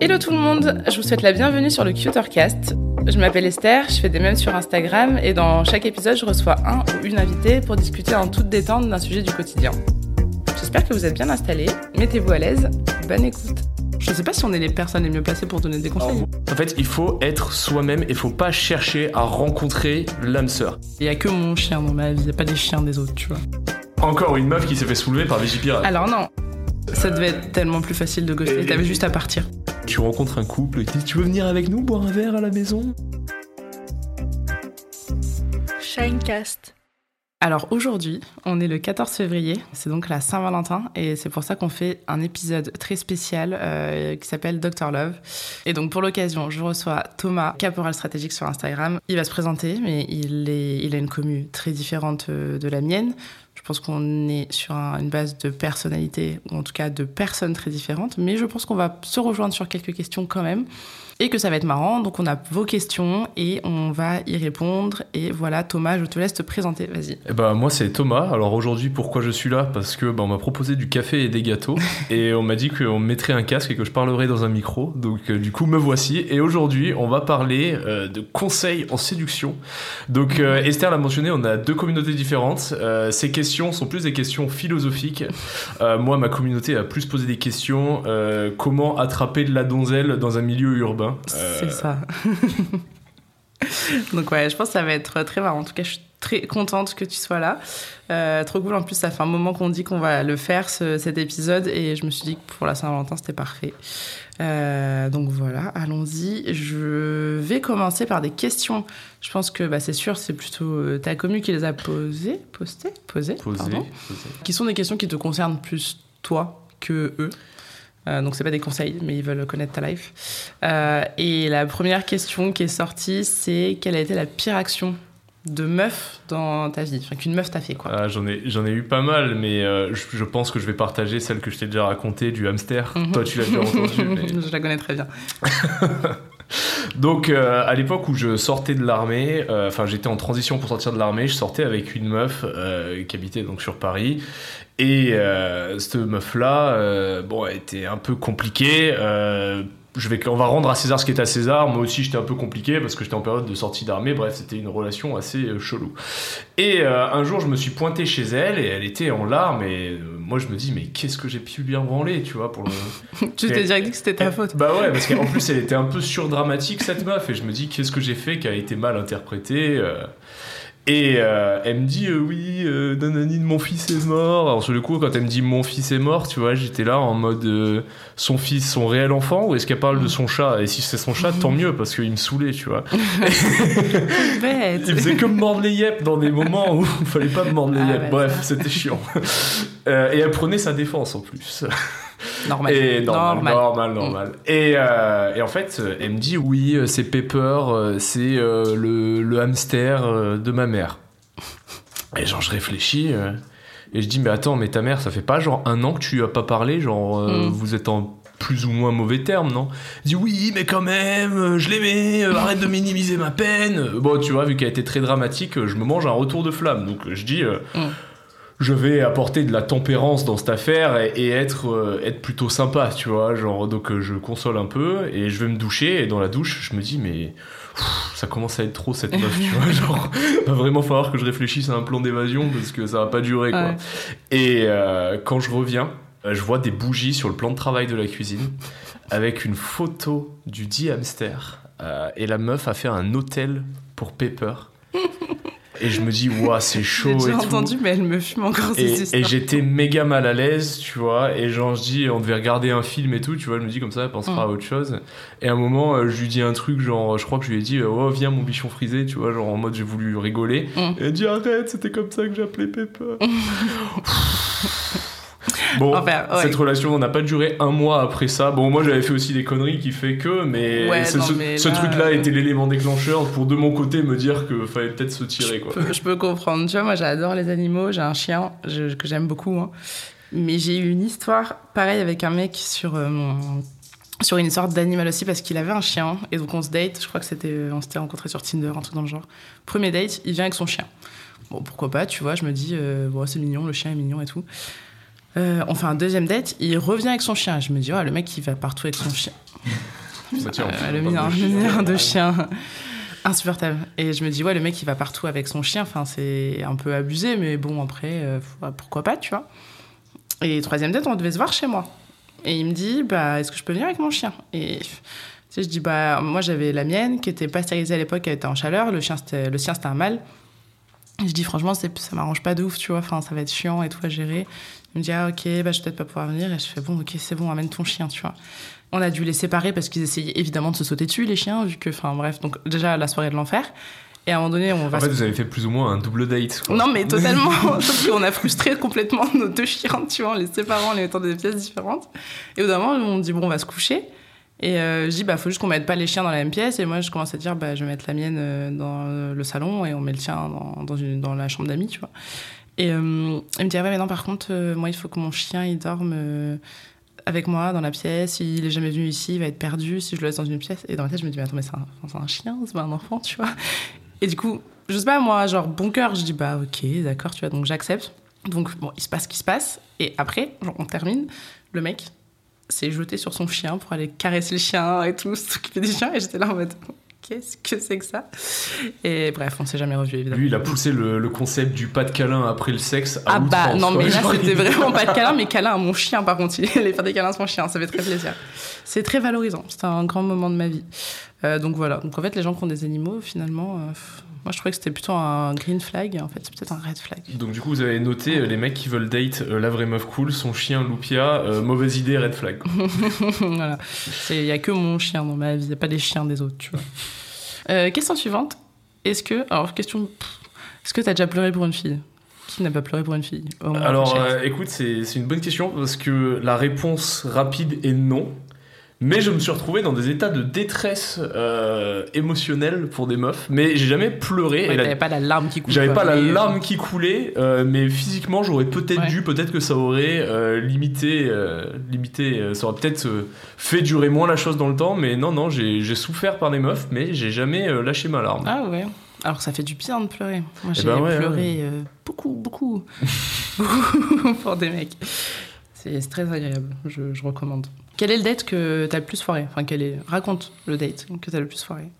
Hello tout le monde, je vous souhaite la bienvenue sur le Cutercast. Je m'appelle Esther, je fais des mèmes sur Instagram et dans chaque épisode je reçois un ou une invitée pour discuter en toute détente d'un sujet du quotidien. J'espère que vous êtes bien installés, mettez-vous à l'aise, bonne écoute. Je sais pas si on est les personnes les mieux placées pour donner des conseils. En fait, il faut être soi-même et faut pas chercher à rencontrer l'âme sœur. Il y a que mon chien dans ma vie, il y a pas des chiens des autres, tu vois. Encore une meuf qui s'est fait soulever par Vigipirate. Alors non, ça devait être tellement plus facile de ghoster, t'avais juste à partir. Tu rencontres un couple qui dit Tu veux venir avec nous boire un verre à la maison? Shinecast. Alors aujourd'hui, on est le 14 février, c'est donc la Saint-Valentin et c'est pour ça qu'on fait un épisode très spécial euh, qui s'appelle Dr Love. Et donc pour l'occasion, je reçois Thomas, caporal stratégique sur Instagram. Il va se présenter, mais il, est, il a une commu très différente euh, de la mienne. Je pense qu'on est sur un- une base de personnalité, ou en tout cas de personnes très différentes, mais je pense qu'on va se rejoindre sur quelques questions quand même, et que ça va être marrant. Donc on a vos questions et on va y répondre. Et voilà, Thomas, je te laisse te présenter, vas-y. Eh ben, moi, c'est Thomas. Alors aujourd'hui, pourquoi je suis là? Parce que on m'a proposé du café et des gâteaux. et on m'a dit qu'on me mettrait un casque et que je parlerais dans un micro. Donc euh, du coup, me voici. Et aujourd'hui, on va parler euh, de conseils en séduction. Donc euh, Esther l'a mentionné, on a deux communautés différentes. Ces questions sont plus des questions philosophiques. Euh, moi, ma communauté a plus posé des questions. euh, comment attraper de la donzelle dans un milieu urbain Euh, C'est ça. Donc ouais, je pense que ça va être très marrant. En tout cas, je suis très contente que tu sois là. Trop cool. En plus, ça fait un moment qu'on dit qu'on va le faire, ce- cet épisode. Et je me suis dit que pour la Saint-Valentin, c'était parfait. Euh, donc voilà, allons-y. Je vais commencer par des questions. Je pense que bah, c'est sûr, c'est plutôt euh, ta commu qui les a posées, postées, posées, Posé, pardon qui sont des questions qui te concernent plus toi que eux. Euh, donc c'est pas des conseils, mais ils veulent connaître ta life. Euh, et la première question qui est sortie, c'est quelle a été la pire action de meuf dans ta vie, enfin qu'une meuf t'a fait quoi. Ah, j'en ai, j'en ai eu pas mal, mais euh, je, je pense que je vais partager celle que je t'ai déjà racontée du hamster. Mhm. Toi, tu l'as déjà entendue. mais- Je la connais très bien. Donc, euh, à l'époque où je sortais de l'armée, euh, enfin, j'étais en transition pour sortir de l'armée, je sortais avec une meuf qui habitait donc sur Paris. Et cette meuf-là, euh, bon, elle était un peu compliquée. Je vais, on va rendre à César ce qui est à César. Moi aussi, j'étais un peu compliqué parce que j'étais en période de sortie d'armée. Bref, c'était une relation assez euh, chelou. Et euh, un jour, je me suis pointé chez elle et elle était en larmes. Et euh, moi, je me dis, mais qu'est-ce que j'ai pu bien branler, tu vois, pour le, Tu t'es direct dit que c'était ta faute. bah ouais, parce qu'en plus elle était un peu surdramatique cette meuf, et je me dis qu'est-ce que j'ai fait qui a été mal interprété. euh. Et euh, elle me dit euh, oui, euh, nanani, mon fils est mort. Alors sur le coup, quand elle me dit mon fils est mort, tu vois, j'étais là en mode euh, son fils, son réel enfant, ou est-ce qu'elle parle de son chat? Et si c'est son chat, tant mieux, parce qu'il me saoulait, tu vois. Bête. Il faisait que me mordre les yep dans des moments où il fallait pas me mordre les Ah yep. Bref, c'était chiant. Et elle prenait sa défense en plus. Normal. Et normal, Normal. normal, normal. Et, euh, et en fait, euh, elle me dit oui, euh, c'est Pepper, c'est euh, le, le hamster de ma mère. Et genre, je réfléchis. Et je dis, mais attends, mais ta mère, ça fait pas genre un an que tu lui as pas parlé, genre Mm. vous êtes en plus ou moins mauvais termes, non? Il dit, oui, mais quand même, je l'aimais, arrête de minimiser ma peine. Bon, tu vois, vu qu'elle a été très dramatique, je me mange un retour de flamme. Donc je dis, euh, Mm. Je vais apporter de la tempérance dans cette affaire et, et être, euh, être plutôt sympa, tu vois. Genre, donc euh, je console un peu et je vais me doucher. Et dans la douche, je me dis, mais pff, ça commence à être trop cette meuf, tu vois. Genre, va vraiment falloir que je réfléchisse à un plan d'évasion parce que ça va pas durer, quoi. Ouais. Et euh, quand je reviens, je vois des bougies sur le plan de travail de la cuisine avec une photo du dit hamster. Et la meuf a fait un hôtel pour Pepper. Et je me dis, waouh, c'est chaud J'ai tout. entendu, mais elle me fume encore ces Et, histoires. et j'étais méga mal à l'aise, tu vois. Et genre, je dis, on devait regarder un film et tout, tu vois. Je me dis, comme ça, elle pensera Mm. à autre chose. Et à un moment, euh, je lui dis un truc, genre, je crois que je lui ai dit, oh, viens, mon bichon frisé, tu vois. Genre, en mode, j'ai voulu rigoler. Mm. Et elle dit, arrête, c'était comme ça que j'appelais Pepper. Bon, ouais. cette relation n'a pas duré un mois après ça. Bon, moi j'avais fait aussi des conneries qui fait que, mais, Ouais, c'est non, ce, mais ce là, truc-là euh, était l'élément déclencheur pour de mon côté me dire que fallait peut-être se tirer quoi. Je peux, je peux comprendre. Tu vois, moi, j'adore les animaux. J'ai un chien je- que j'aime beaucoup. hein. Mais j'ai eu une histoire pareille avec un mec sur, euh, mon- sur une sorte d'animal aussi parce qu'il avait un chien. Et donc, on se date. Je crois que c'était, euh, on s'était rencontrés sur Tinder, un truc dans le genre. Premier date, il vient avec son chien. Bon, pourquoi pas, tu vois. Je me dis, euh, bon, c'est mignon, le chien est mignon et tout. Euh, on fait un deuxième date, il revient avec son chien. Je me dis, oh, le mec, il va partout avec son chien. Ça tient, Euh, le mineur, de chien. mineur de chien. Insupportable. Et je me dis, ouais, le mec, il va partout avec son chien. Enfin, c'est un peu abusé, mais bon, après, euh, pourquoi pas, tu vois. Et troisième date, on devait se voir chez moi. Et il me dit, bah, est-ce que je peux venir avec mon chien? Et tu sais, je dis, bah, moi, j'avais la mienne qui était pas stérilisée à l'époque, elle était en chaleur. Le, chien, c'était, le sien, c'était un mâle. Et je dis, franchement, c'est, ça m'arrange pas de ouf, tu vois. Enfin, ça va être chiant et tout à gérer. Il me dit, ah, ok, bah, je vais peut-être pas pouvoir venir. Et je fais, bon, ok, c'est bon, amène ton chien, tu vois. On a dû les séparer parce qu'ils essayaient évidemment de se sauter dessus, les chiens, vu que, enfin, bref, donc déjà la soirée de l'enfer. Et à un moment donné, on va En fait, vous avez fait plus ou moins un double date. Quoi. non, mais totalement. Sauf qu'on a frustré complètement nos deux chiens, tu vois, en les séparant, en les mettant dans des pièces différentes. Et au bout d'un moment, on dit, bon, on va se coucher. Et euh, je dis, bah, faut juste qu'on mette pas les chiens dans la même pièce. Et moi, je commence à dire, bah, je vais mettre la mienne euh, dans le salon et on met le tien dans, dans, une, dans la chambre d'amis, tu vois. Et euh, il me dit, ah ouais, mais non, par contre, euh, moi, il faut que mon chien, il dorme euh, avec moi dans la pièce. Il est jamais venu ici, il va être perdu si je le laisse dans une pièce. Et dans ma tête, je me dis, mais attends, mais c'est un, c'est un chien, c'est pas un enfant, tu vois. Et du coup, je sais pas, moi, genre, bon cœur, je dis, bah, ok, d'accord, tu vois, donc j'accepte. Donc, bon, il se passe ce qui se passe. Et après, genre, on termine, le mec s'est jeté sur son chien pour aller caresser le chien et tout, s'occuper du chien. Et j'étais là en mode, qu'est-ce que c'est que ça? Et bref, on s'est jamais revu, évidemment. Lui, il a poussé le, le concept du pas de câlin après le sexe. À Ah bah non quoi. mais là c'était vraiment pas de câlin mais câlin à mon chien par contre il allait faire des câlins à son chien ça fait très plaisir c'est très valorisant c'était un grand moment de ma vie Euh, donc voilà donc en fait les gens qui ont des animaux finalement euh, moi je trouvais que c'était plutôt un green flag en fait c'est peut-être un red flag Donc du coup, vous avez noté euh, les mecs qui veulent date euh, la vraie meuf cool, son chien Loupia, euh, mauvaise idée, red flag. voilà il y a que mon chien dans ma vie il y a pas des chiens des autres tu vois Euh, question suivante. Est-ce que alors question est-ce que t'as déjà pleuré pour une fille? Qui n'a pas pleuré pour une fille? Alors, euh, écoute, c'est c'est une bonne question parce que la réponse rapide est non. Mais je me suis retrouvé dans des états de détresse euh, émotionnelle pour des meufs. Mais j'ai jamais pleuré. Ouais, la- t'avais pas la larme qui coule J'avais pas la larme qui coulait, euh, mais physiquement j'aurais peut-être Ouais. dû, peut-être que ça aurait euh, limité, limité, ça aurait peut-être fait durer moins la chose dans le temps, mais non, non, j'ai souffert par les meufs, mais j'ai jamais lâché ma larme. Ah ouais. Alors ça fait du bien de pleurer. Moi j'ai ben ouais, pleuré beaucoup, beaucoup, beaucoup pour des mecs. C'est c'est très agréable, je, je recommande. Quel est le date que t'as le plus foiré? Enfin, raconte le date que t'as le plus foiré.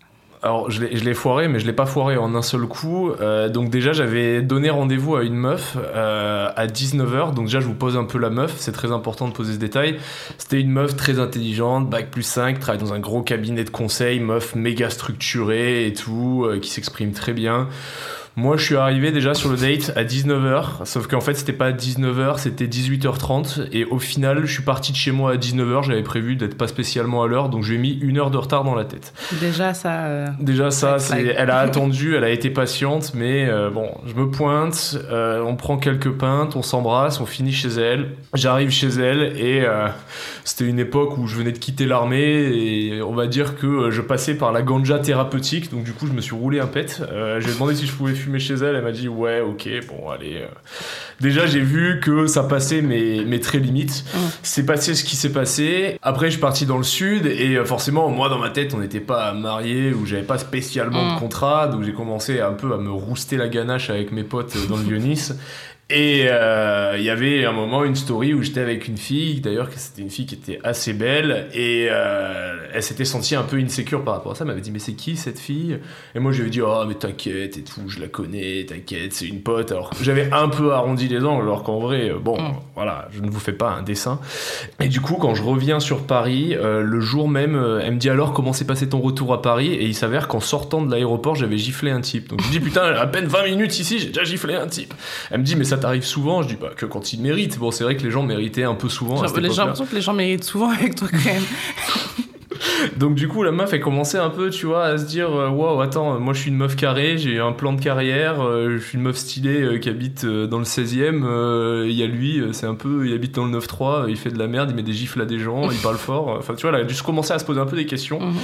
Alors je l'ai je l'ai foiré, mais je l'ai pas foiré en un seul coup. Euh, donc déjà j'avais donné rendez-vous à une meuf euh, à 19h, donc déjà je vous pose un peu la meuf, c'est très important de poser ce détail. C'était une meuf très intelligente, bac plus 5, travaille dans un gros cabinet de conseil, meuf méga structurée et tout, euh, qui s'exprime très bien. Moi, je suis arrivé déjà sur le date à 19h, sauf qu'en fait, c'était pas 19h, c'était 18h30. Et au final, je suis parti de chez moi à 19h. J'avais prévu d'être pas spécialement à l'heure, donc j'ai mis une heure de retard dans la tête. Déjà ça... euh, Déjà, ça, c'est, elle a attendu, elle a été patiente, mais euh, bon, je me pointe, euh, on prend quelques pintes, on s'embrasse, on finit chez elle. J'arrive chez elle et c'était une époque où je venais de quitter l'armée et on va dire que je passais par la ganja thérapeutique, donc du coup, je me suis roulé un pet. J'ai demandé si je pouvais fumer. Fumer chez elle. Elle m'a dit ouais, ok, bon, allez. euh. Déjà, j'ai vu que ça passait mes, mes très limites. C'est passé ce qui s'est passé. Après, je suis parti dans le sud et euh, forcément, moi, dans ma tête, on n'était pas mariés ou j'avais pas spécialement Mm. de contrat. Donc, j'ai commencé un peu à me rouster la ganache avec mes potes euh, dans le Vieux-Nice. Et euh, il y avait un moment une story où j'étais avec une fille, d'ailleurs que c'était une fille qui était assez belle, et euh, elle s'était sentie un peu insécure par rapport à ça. Elle m'avait dit mais c'est qui cette fille? Et moi je lui ai dit oh mais t'inquiète et tout, je la connais, t'inquiète, c'est une pote. Alors j'avais un peu arrondi les angles, alors qu'en vrai euh, bon Mm. voilà, je ne vous fais pas un dessin. Et du coup quand je reviens sur Paris, euh, le jour même, euh, elle me dit alors comment s'est passé ton retour à Paris? Et il s'avère qu'en sortant de l'aéroport j'avais giflé un type. Donc je dis putain à peine 20 minutes ici j'ai déjà giflé un type. Elle me dit mais ça t'arrive souvent Je dis bah que quand il mérite. Bon c'est vrai que les gens méritaient un peu souvent. à cette époque-là. l'impression que les gens méritent souvent avec toi quand même. Donc du coup la meuf elle commençait un peu tu vois à se dire euh, waouh attends moi je suis une meuf carrée j'ai un plan de carrière euh, je suis une meuf stylée euh, qui habite euh, dans le 16e euh, il y a lui c'est un peu il habite dans le 9-3 euh, il fait de la merde il met des gifles à des gens il parle fort enfin tu vois elle a juste commencé à se poser un peu des questions Mhm.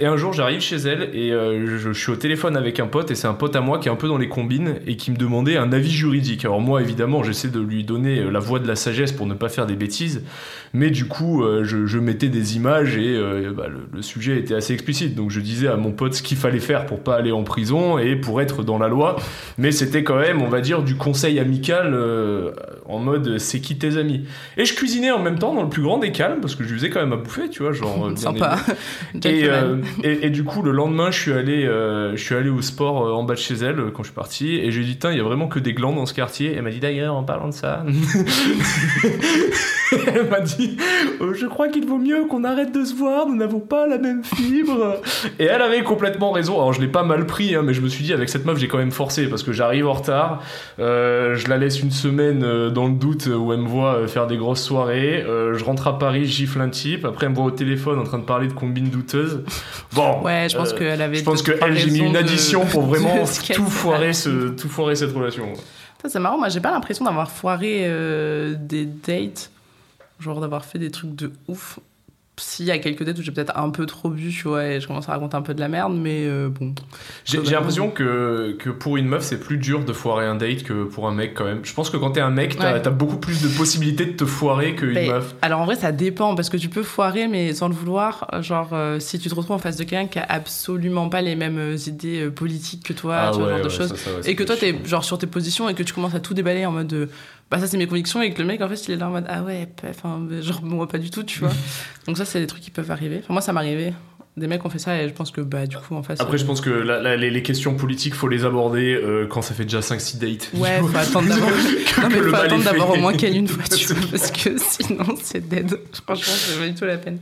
et un jour j'arrive chez elle et euh, je, je suis au téléphone avec un pote et c'est un pote à moi qui est un peu dans les combines et qui me demandait un avis juridique alors moi évidemment j'essaie de lui donner la voix de la sagesse pour ne pas faire des bêtises mais du coup, euh, je, je mettais des images et euh, bah, le, le sujet était assez explicite. Donc je disais à mon pote ce qu'il fallait faire pour pas aller en prison et pour être dans la loi. Mais c'était quand même, on va dire, du conseil amical euh, en mode c'est qui tes amis? Et je cuisinais en même temps dans le plus grand des calmes parce que je lui faisais quand même à bouffer, tu vois, genre. bien Sympa. et, Gentleman. euh, et, et du coup, le lendemain, je suis allé, euh, je suis allé au sport euh, en bas de chez elle quand je suis parti. Et j'ai dit, tiens, il y a vraiment que des glands dans ce quartier. Elle m'a dit, d'ailleurs, en parlant de ça. elle m'a dit, euh, je crois qu'il vaut mieux qu'on arrête de se voir, nous n'avons pas la même fibre. Et elle avait complètement raison. Alors, je l'ai pas mal pris, hein, mais je me suis dit, avec cette meuf, j'ai quand même forcé parce que j'arrive en retard. Euh, je la laisse une semaine euh, dans le doute où elle me voit faire des grosses soirées. Je rentre à Paris, je gifle un type. Après, elle me voit au téléphone en train de parler de combines douteuses. Bon. Ouais, je pense qu'elle avait. Je pense que elle, j'ai mis une de- addition pour vraiment tout foirer, ce, tout foirer cette relation. C'est marrant, moi j'ai pas l'impression d'avoir foiré des dates, genre d'avoir fait des trucs de ouf. S'il y a quelques dates où j'ai peut-être un peu trop bu, tu vois, et je commence à raconter un peu de la merde, mais euh, bon. J'ai l'impression que, que pour une meuf, c'est plus dur de foirer un date que pour un mec quand même. Je pense que quand t'es un mec, t'as Ouais. as beaucoup plus de possibilités de te foirer qu'une Mais- meuf. alors en vrai, ça dépend, parce que tu peux foirer, mais sans le vouloir. Genre, euh, si tu te retrouves en face de quelqu'un qui a absolument pas les mêmes euh, idées politiques que toi, tu vois, genre de choses. Ah et que toi, t'es genre sur tes positions et que tu commences à tout déballer en mode de, bah ça c'est mes convictions et que le mec en fait il est là en mode ah ouais, enfin genre moi pas du tout, tu vois. Donc ça c'est des trucs qui peuvent arriver. Enfin moi ça m'arrivait. Des mecs ont fait ça et je pense que bah du coup en face. Après, je pense que la- la- les, les questions politiques, faut les aborder euh, quand ça fait déjà 5-6 dates. Ouais, faut attendre d'avoir. non, mais faut attendre d'avoir au moins qu'elle une voiture parce que sinon c'est dead. Franchement, c'est pas du tout la peine.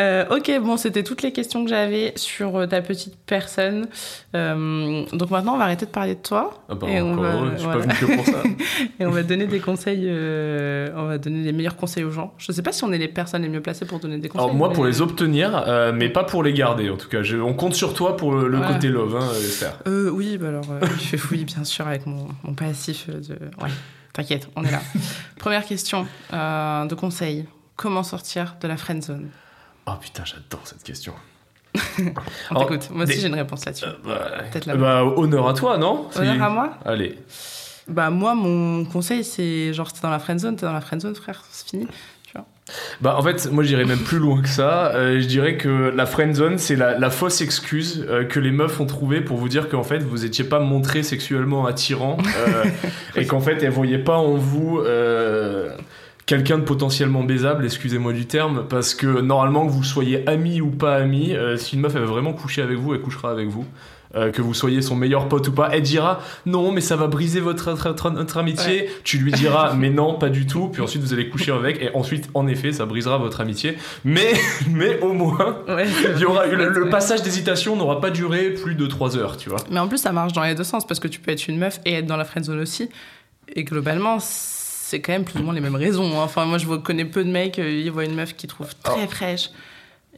Euh, ok, bon, c'était toutes les questions que j'avais sur euh, ta petite personne. Euh, donc maintenant, on va arrêter de parler de toi Ah bah, Et on va- je suis voilà. pas venu que pour ça. et on va donner des conseils. euh, on va donner les meilleurs conseils aux gens. Je sais pas si on est les personnes les mieux placées pour donner des conseils. Alors moi, pour les obtenir, euh, mais pas pour les garder en tout cas. Je- on compte sur toi pour le, côté love, hein, Esther. Euh, oui, bah alors, euh, je fais oui, bien sûr, avec mon, mon passif de. Ouais, t'inquiète, on est là. Première question euh, de conseil. Comment sortir de la friend zone? Oh putain, j'adore cette question. On t'écoute. Moi aussi, des- j'ai une réponse là-dessus. Euh, bah, Peut-être là. bah, honneur à toi, non? Honneur à moi? Allez. Bah, moi, mon conseil, c'est genre, t'es dans la friend zone, t'es dans la friend zone, frère, c'est fini. Bah en fait, moi j'irais même plus loin que ça. Euh, je dirais que la friend zone, c'est la, la fausse excuse euh, que les meufs ont trouvée pour vous dire qu'en fait vous étiez pas montré sexuellement attirant euh, et qu'en fait elles voyaient pas en vous quelqu'un de potentiellement baisable, excusez-moi du terme, parce que normalement que vous soyez amis ou pas euh, si une meuf elle veut vraiment coucher avec vous, elle couchera avec vous. Euh, que vous soyez son meilleur pote ou pas, elle dira non, mais ça va briser votre, votre, notre amitié. Tu lui diras mais non, pas du tout. Puis ensuite vous allez coucher avec, et ensuite en effet ça brisera votre amitié. Mais, mais au moins, Ouais, il y aura, le, le passage d'hésitation n'aura pas duré plus de 3 heures, tu vois. Mais en plus, ça marche dans les deux sens parce que tu peux être une meuf et être dans la friend zone aussi. Et globalement, c'est quand même plus ou moins les mêmes raisons. hein. Enfin, moi, je connais peu de mecs, euh, ils voient une meuf qu'ils trouvent très fraîche.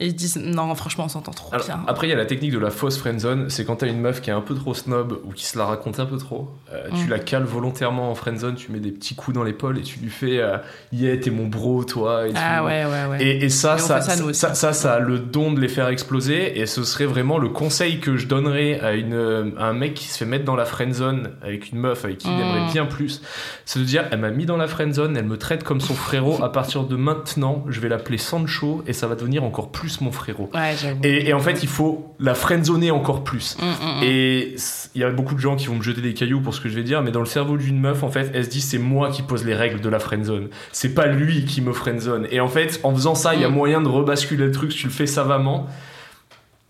Et ils se disent non, franchement, on s'entend trop Alors, bien. après, il y a la technique de la fausse friendzone. C'est quand t'as une meuf qui est un peu trop snob ou qui se la raconte un peu trop. euh, Tu Mm. la cales volontairement en friendzone, tu mets des petits coups dans l'épaule et tu lui fais euh, Yeah, t'es mon bro, toi. Et tu- Ah ouais, ouais, ouais. Et, et ça, Et ça, ça, ça, ça, ça a le don de les faire exploser. Et ce serait vraiment le conseil que je donnerais à, une, à un mec qui se fait mettre dans la friendzone avec une meuf avec qui il Mm. aimerait bien plus. C'est de dire Elle m'a mis dans la friendzone, elle me traite comme son frérot. À partir de maintenant, je vais l'appeler Sancho et ça va devenir encore plus mon frérot. Ouais. Et, et en fait, il faut la friendzoner encore plus. Mm, mm, mm. Et il y a beaucoup de gens qui vont me jeter des cailloux pour ce que je vais dire, mais dans le cerveau d'une meuf, en fait, elle se dit c'est moi qui pose les règles de la friendzone. C'est pas lui qui me friendzone. Et en fait, en faisant ça, il y a moyen de rebasculer le truc si tu le fais savamment.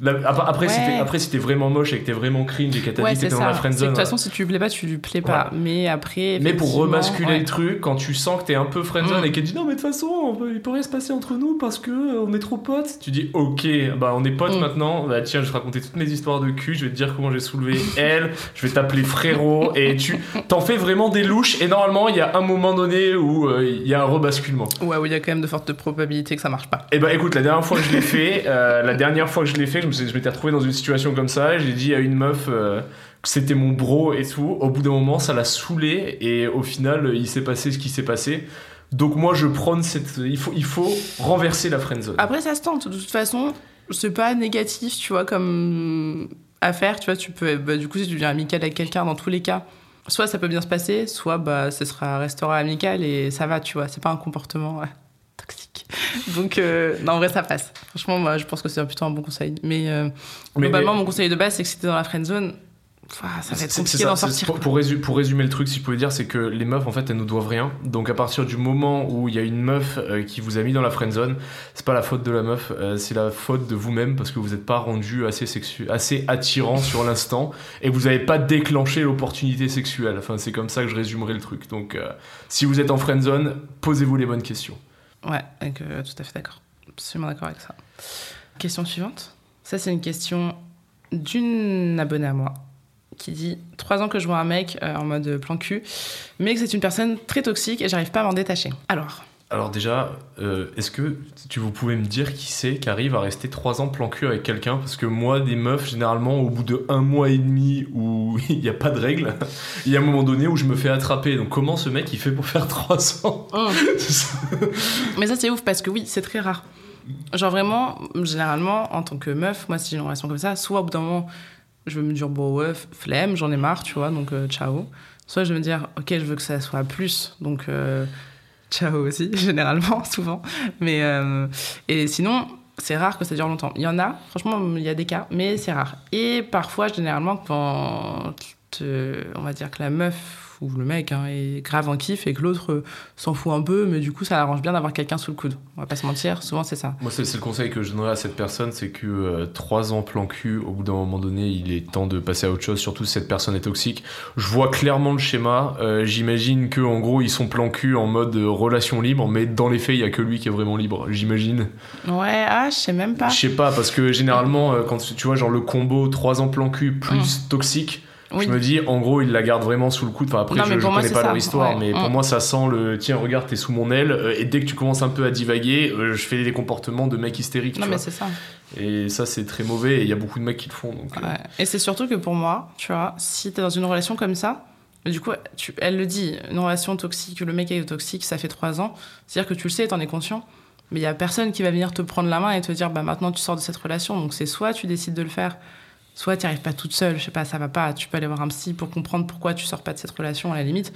Après, si Ouais. après, si t'es vraiment moche et que t'es vraiment cringe et que t'as Ouais, dit que t'étais dans la C'est que De friendzone. toute façon, si tu lui plais pas, tu lui plais pas. Mais après. Mais pour rebasculer ouais. le truc, quand tu sens que t'es un peu friendzone Mm. et qu'elle dit non mais de toute façon on peut- il peut rien se passer entre nous parce que euh, on est trop potes, tu dis ok bah on est potes Mm. maintenant, bah tiens je vais te raconter toutes mes histoires de cul, je vais te dire comment j'ai soulevé elle, je vais t'appeler frérot et tu t'en fais vraiment des louches et normalement il y a un moment donné où euh, il y a un rebasculement. Ouais, où il y a quand même de fortes probabilités que ça marche pas. Et bah écoute la dernière fois que je l'ai fait, euh, la dernière fois que je l'ai fait, je m'étais retrouvé dans une situation comme ça, j'ai dit à une meuf euh, que c'était mon bro et tout. Au bout d'un moment, ça l'a saoulé et au final, il s'est passé ce qui s'est passé. Donc moi, je prône cette. Il faut, il faut renverser la friendzone. Après, ça se tente. De toute façon, c'est pas négatif, tu vois, comme affaire. Tu vois, tu peux. bah, du coup, si tu deviens amical avec quelqu'un, dans tous les cas, soit ça peut bien se passer, soit bah, ce sera un restaurant amical et ça va, tu vois. C'est pas un comportement ouais, toxique. Donc, euh, non, en vrai, ça passe. Franchement, moi, je pense que c'est plutôt un bon conseil. Mais, euh, Mais- globalement, mais- mon conseil de base, c'est que si t'es dans la friend zone, ça va être compliqué d'en sortir. Pour, pour résu- pour résumer le truc, si je pouvais dire, c'est que les meufs, en fait, elles nous doivent rien. Donc à partir du moment où il y a une meuf euh, qui vous a mis dans la friendzone, c'est pas la faute de la meuf, euh, c'est la faute de vous-même parce que vous n'êtes pas rendu assez sexu assez attirant sur l'instant et vous n'avez pas déclenché l'opportunité sexuelle. Enfin, c'est comme ça que je résumerai le truc. Donc euh, si vous êtes en friendzone, posez-vous les bonnes questions. Ouais, euh, tout à fait d'accord. Absolument d'accord avec ça. Question suivante. Ça, c'est une question d'une abonnée à moi qui dit Trois ans que je vois un mec euh, en mode plan cul, mais que c'est une personne très toxique et j'arrive pas à m'en détacher. Alors, Alors déjà, euh, est-ce que tu vous pouvez me dire qui c'est qui arrive à rester trois ans plan cul avec quelqu'un? Parce que moi, des meufs, généralement, au bout de un mois et demi où il n'y a pas de règles, il y a un moment donné où je me fais attraper. Donc comment ce mec il fait pour faire trois ans? Mais ça, c'est ouf parce que oui, c'est très rare. Genre vraiment, généralement, en tant que meuf, moi, si j'ai une relation comme ça, soit au bout d'un moment, je vais me dire, bon, ouais, flemme, j'en ai marre, tu vois, donc euh, ciao. Soit je vais me dire, ok, je veux que ça soit plus, donc euh, ciao aussi, généralement, souvent. Mais, euh, et sinon, c'est rare que ça dure longtemps. Il y en a, franchement, il y a des cas, mais c'est rare. Et parfois, généralement, quand euh, on va dire que la meuf ou le mec hein, est grave en kiff et que l'autre euh, s'en fout un peu, mais du coup, ça l'arrange bien d'avoir quelqu'un sous le coude. On va pas se mentir, souvent c'est ça. Moi, c'est le conseil que je donnerais à cette personne, c'est que euh, trois ans plan cul, au bout d'un moment donné, il est temps de passer à autre chose, surtout si cette personne est toxique. Je vois clairement le schéma. euh, J'imagine que en gros, ils sont plan cul en mode euh, relation libre, mais dans les faits, il y a que lui qui est vraiment libre. J'imagine. Ouais, ah, je sais même pas. Je sais pas, parce que généralement, quand tu vois, genre le combo 3 ans plan cul plus toxique, Oui. je me dis, en gros, il la garde vraiment sous le coude. Enfin, après, Non, je, je moi, connais pas ça. leur histoire, Ouais. mais pour Mm. moi, ça sent le tiens, regarde, t'es sous mon aile, euh, et dès que tu commences un peu à divaguer, euh, je fais des comportements de mec hystérique. Non, mais c'est ça. Et ça, c'est très mauvais, et il y a beaucoup de mecs qui le font. Donc, euh. Et c'est surtout que pour moi, tu vois, si t'es dans une relation comme ça, du coup, tu, elle le dit, une relation toxique, le mec est toxique, ça fait trois ans, c'est-à-dire que tu le sais, t'en es conscient, mais il y a personne qui va venir te prendre la main et te dire, bah maintenant tu sors de cette relation. Donc c'est soit tu décides de le faire, soit tu arrives pas toute seule, je sais pas, ça va pas, tu peux aller voir un psy pour comprendre pourquoi tu sors pas de cette relation à la limite,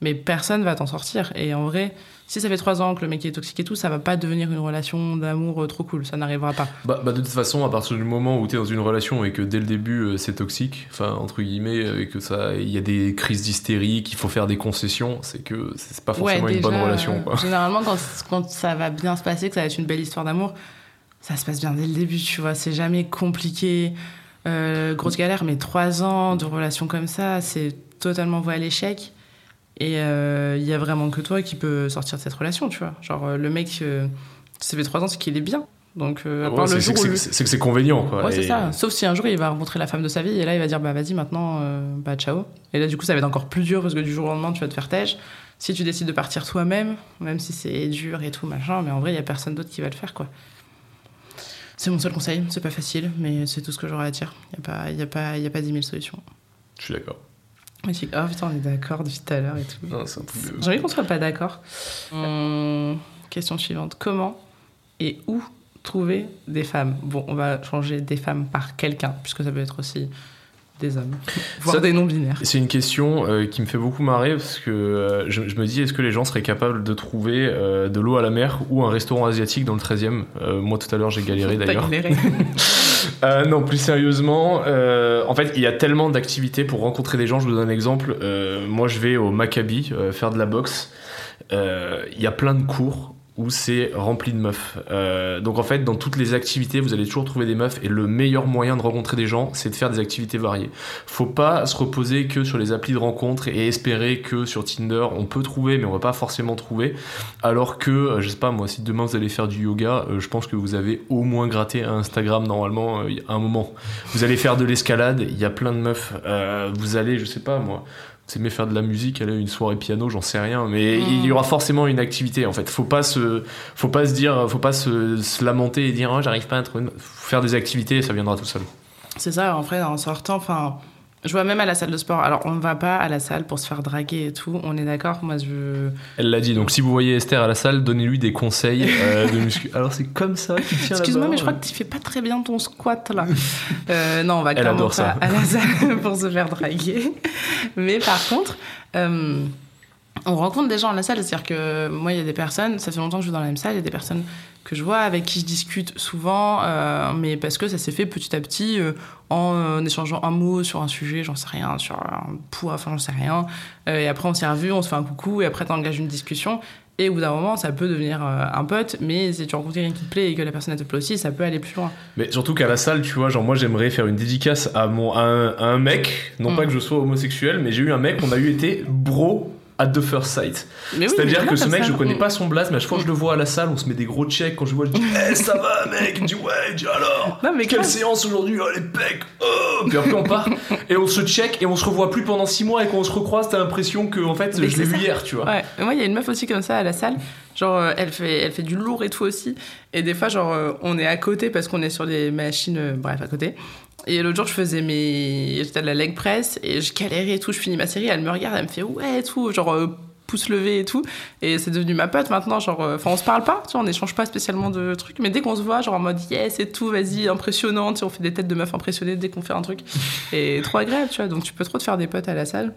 mais personne va t'en sortir. Et en vrai, si ça fait trois ans que le mec est toxique et tout, ça va pas devenir une relation d'amour euh, trop cool, ça n'arrivera pas. Bah, bah, de toute façon, à partir du moment où tu es dans une relation et que dès le début euh, c'est toxique, enfin entre guillemets, euh, et que ça, il y a des crises d'hystérie, qu'il faut faire des concessions, c'est que c'est pas forcément une bonne relation. euh. Généralement, quand, quand ça va bien se passer, que ça va être une belle histoire d'amour, ça se passe bien dès le début, tu vois. C'est jamais compliqué. Euh, grosse galère, mais trois ans de relation comme ça, c'est totalement voué à l'échec. Et euh, il y a vraiment que toi qui peux sortir de cette relation, tu vois. Genre, euh, le mec, euh, ça fait trois ans, c'est qu'il est bien. Donc, euh, à Ouais, part le jour où c'est- que c'est convénient. Quoi. Ouais, c'est ça. Sauf si un jour il va rencontrer la femme de sa vie et là il va dire bah vas-y maintenant, euh, bah ciao. Et là du coup ça va être encore plus dur parce que du jour au lendemain tu vas te faire têche. Si tu décides de partir toi-même, même si c'est dur et tout machin, mais en vrai il y a personne d'autre qui va le faire quoi. C'est mon seul conseil, c'est pas facile, mais c'est tout ce que j'aurais à dire. Il n'y a, pas- y a, pas- y a pas 10 000 solutions. Je suis d'accord. Tu- Oh putain, on est d'accord depuis tout à l'heure et tout. Non, c'est un truc de- J'ai envie qu'on soit pas d'accord. Hum, question suivante. Comment et où trouver des femmes? Bon, on va changer des femmes par quelqu'un, puisque ça peut être aussi des hommes, voire Ça- des non-binaires. C'est une question euh, qui me fait beaucoup marrer parce que euh, je, je me dis est-ce que les gens seraient capables de trouver euh, de l'eau à la mer ou un restaurant asiatique dans le 13e Euh, Moi tout à l'heure j'ai galéré d'ailleurs. galéré. Non, plus sérieusement, en fait, il y a tellement d'activités pour rencontrer des gens. Je vous donne un exemple. Moi, je vais au Maccabi faire de la boxe. Il y a plein de cours où c'est rempli de meufs. Euh, donc en fait, dans toutes les activités, vous allez toujours trouver des meufs. Et le meilleur moyen de rencontrer des gens, c'est de faire des activités variées. Faut pas se reposer que sur les applis de rencontre et espérer que sur Tinder, on peut trouver, mais on va pas forcément trouver. Alors que, euh, je sais pas moi, si demain vous allez faire du yoga, euh, je pense que vous avez au moins gratté un Instagram normalement à un moment. Vous allez faire de l'escalade, il y a plein de meufs. Vous allez, je sais pas moi, vous aimez faire de la musique, aller à une soirée piano, j'en sais rien, mais Mm. il y aura forcément une activité en fait. Faut pas se, faut pas se dire, faut pas se, se lamenter et dire, oh, j'arrive pas à trouver. Faut faire des activités et ça viendra tout seul. C'est ça, en vrai, en sortant, enfin. Je vois même à la salle de sport. Alors, on ne va pas à la salle pour se faire draguer et tout. On est d'accord Moi, je. Elle l'a dit, donc si vous voyez Esther à la salle, donnez-lui des conseils euh, de muscu. Alors c'est comme ça Excuse-moi, mais je crois que tu fais pas très bien ton squat là. Euh, non, on va Elle clairement adore pas ça. à la salle pour se faire draguer. Mais par contre, euh, on rencontre des gens à la salle. C'est-à-dire que moi, il y a des personnes, ça fait longtemps que je suis dans la même salle, il y a des personnes que je vois, avec qui je discute souvent, euh, mais parce que ça s'est fait petit à petit euh, en euh, échangeant un mot sur un sujet, j'en sais rien, sur un poids, enfin j'en sais rien. Et après, on s'est revus, on se fait un coucou, et après, t'engages une discussion. Et au bout d'un moment, ça peut devenir un pote, mais si tu rencontres quelqu'un qui te plaît et que la personne elle te plaît aussi, ça peut aller plus loin. Mais surtout qu'à la salle, tu vois, genre moi j'aimerais faire une dédicace à, mon, à, un, à un mec, non Mm. pas que je sois homosexuel, mais j'ai eu un mec, on a eu été bro at the first sight. Oui, C'est-à-dire que ce mec, ça, je connais pas son blaze, mais à chaque fois que je le vois à la salle, on se met des gros checks. Quand je le vois, je dis Eh, ça va, mec Il me dit Ouais, il dit alors Non, mais Quelle grave. séance aujourd'hui Oh, les pecs Oh Puis après, on part et on se check et on se revoit plus pendant 6 mois. Et quand on se recroise, t'as l'impression que, en fait, Mais je l'ai vu hier, tu vois. Ouais, moi il y a une meuf aussi comme ça à la salle. Genre euh, elle fait, elle fait du lourd et tout aussi. Et des fois genre euh, on est à côté parce qu'on est sur des machines, euh, bref à côté. Et l'autre jour je faisais mes, j'étais à la leg press et je galérais et tout. Je finis ma série, elle me regarde, elle me fait ouais et tout, genre euh, pouce levé et tout. Et c'est devenu ma pote maintenant. Genre, euh, enfin on se parle pas, tu vois, on n'échange pas spécialement de trucs. Mais dès qu'on se voit, genre en mode yes et tout, vas-y impressionnant. Tu sais, on fait des têtes de meufs impressionnées dès qu'on fait un truc. Et trop agréable, tu vois. Donc tu peux trop te faire des potes à la salle.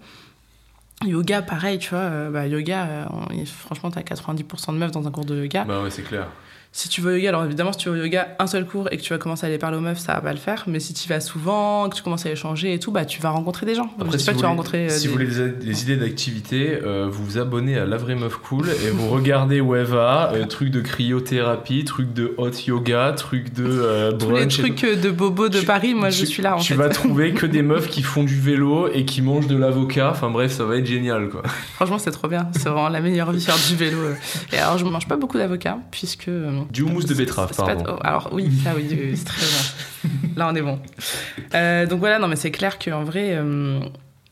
Yoga, pareil, tu vois. euh, bah, yoga, euh, on- franchement, t'as 90% de meufs dans un cours de yoga. Bah ouais, c'est clair. Si tu veux au yoga, alors évidemment, si tu veux au yoga, un seul cours et que tu vas commencer à aller parler aux meufs, ça va pas le faire. Mais si tu y vas souvent, que tu commences à échanger et tout, bah tu vas rencontrer des gens. Dis si pas vous tu vas voulez- rencontrer. euh, si des- vous voulez des, des idées d'activités, euh, vous vous abonnez à La Vraie Meuf Cool et vous regardez Weva, euh, truc de cryothérapie, truc de hot yoga, truc de euh, Tous les et trucs euh, de bobo de Tu- Paris, moi je tu- suis là en Tu fait. vas trouver que des meufs qui font du vélo et qui mangent de l'avocat. Enfin bref, ça va être génial quoi. Franchement, c'est trop bien. C'est vraiment la meilleure vie faire du vélo. Et alors, je mange pas beaucoup d'avocats puisque. Euh, Du houmous de betterave, pas- pardon. oh, alors oui, ça oui, c'est très bon. Là, on est bon. Euh, donc voilà, non mais c'est clair qu'en vrai, euh,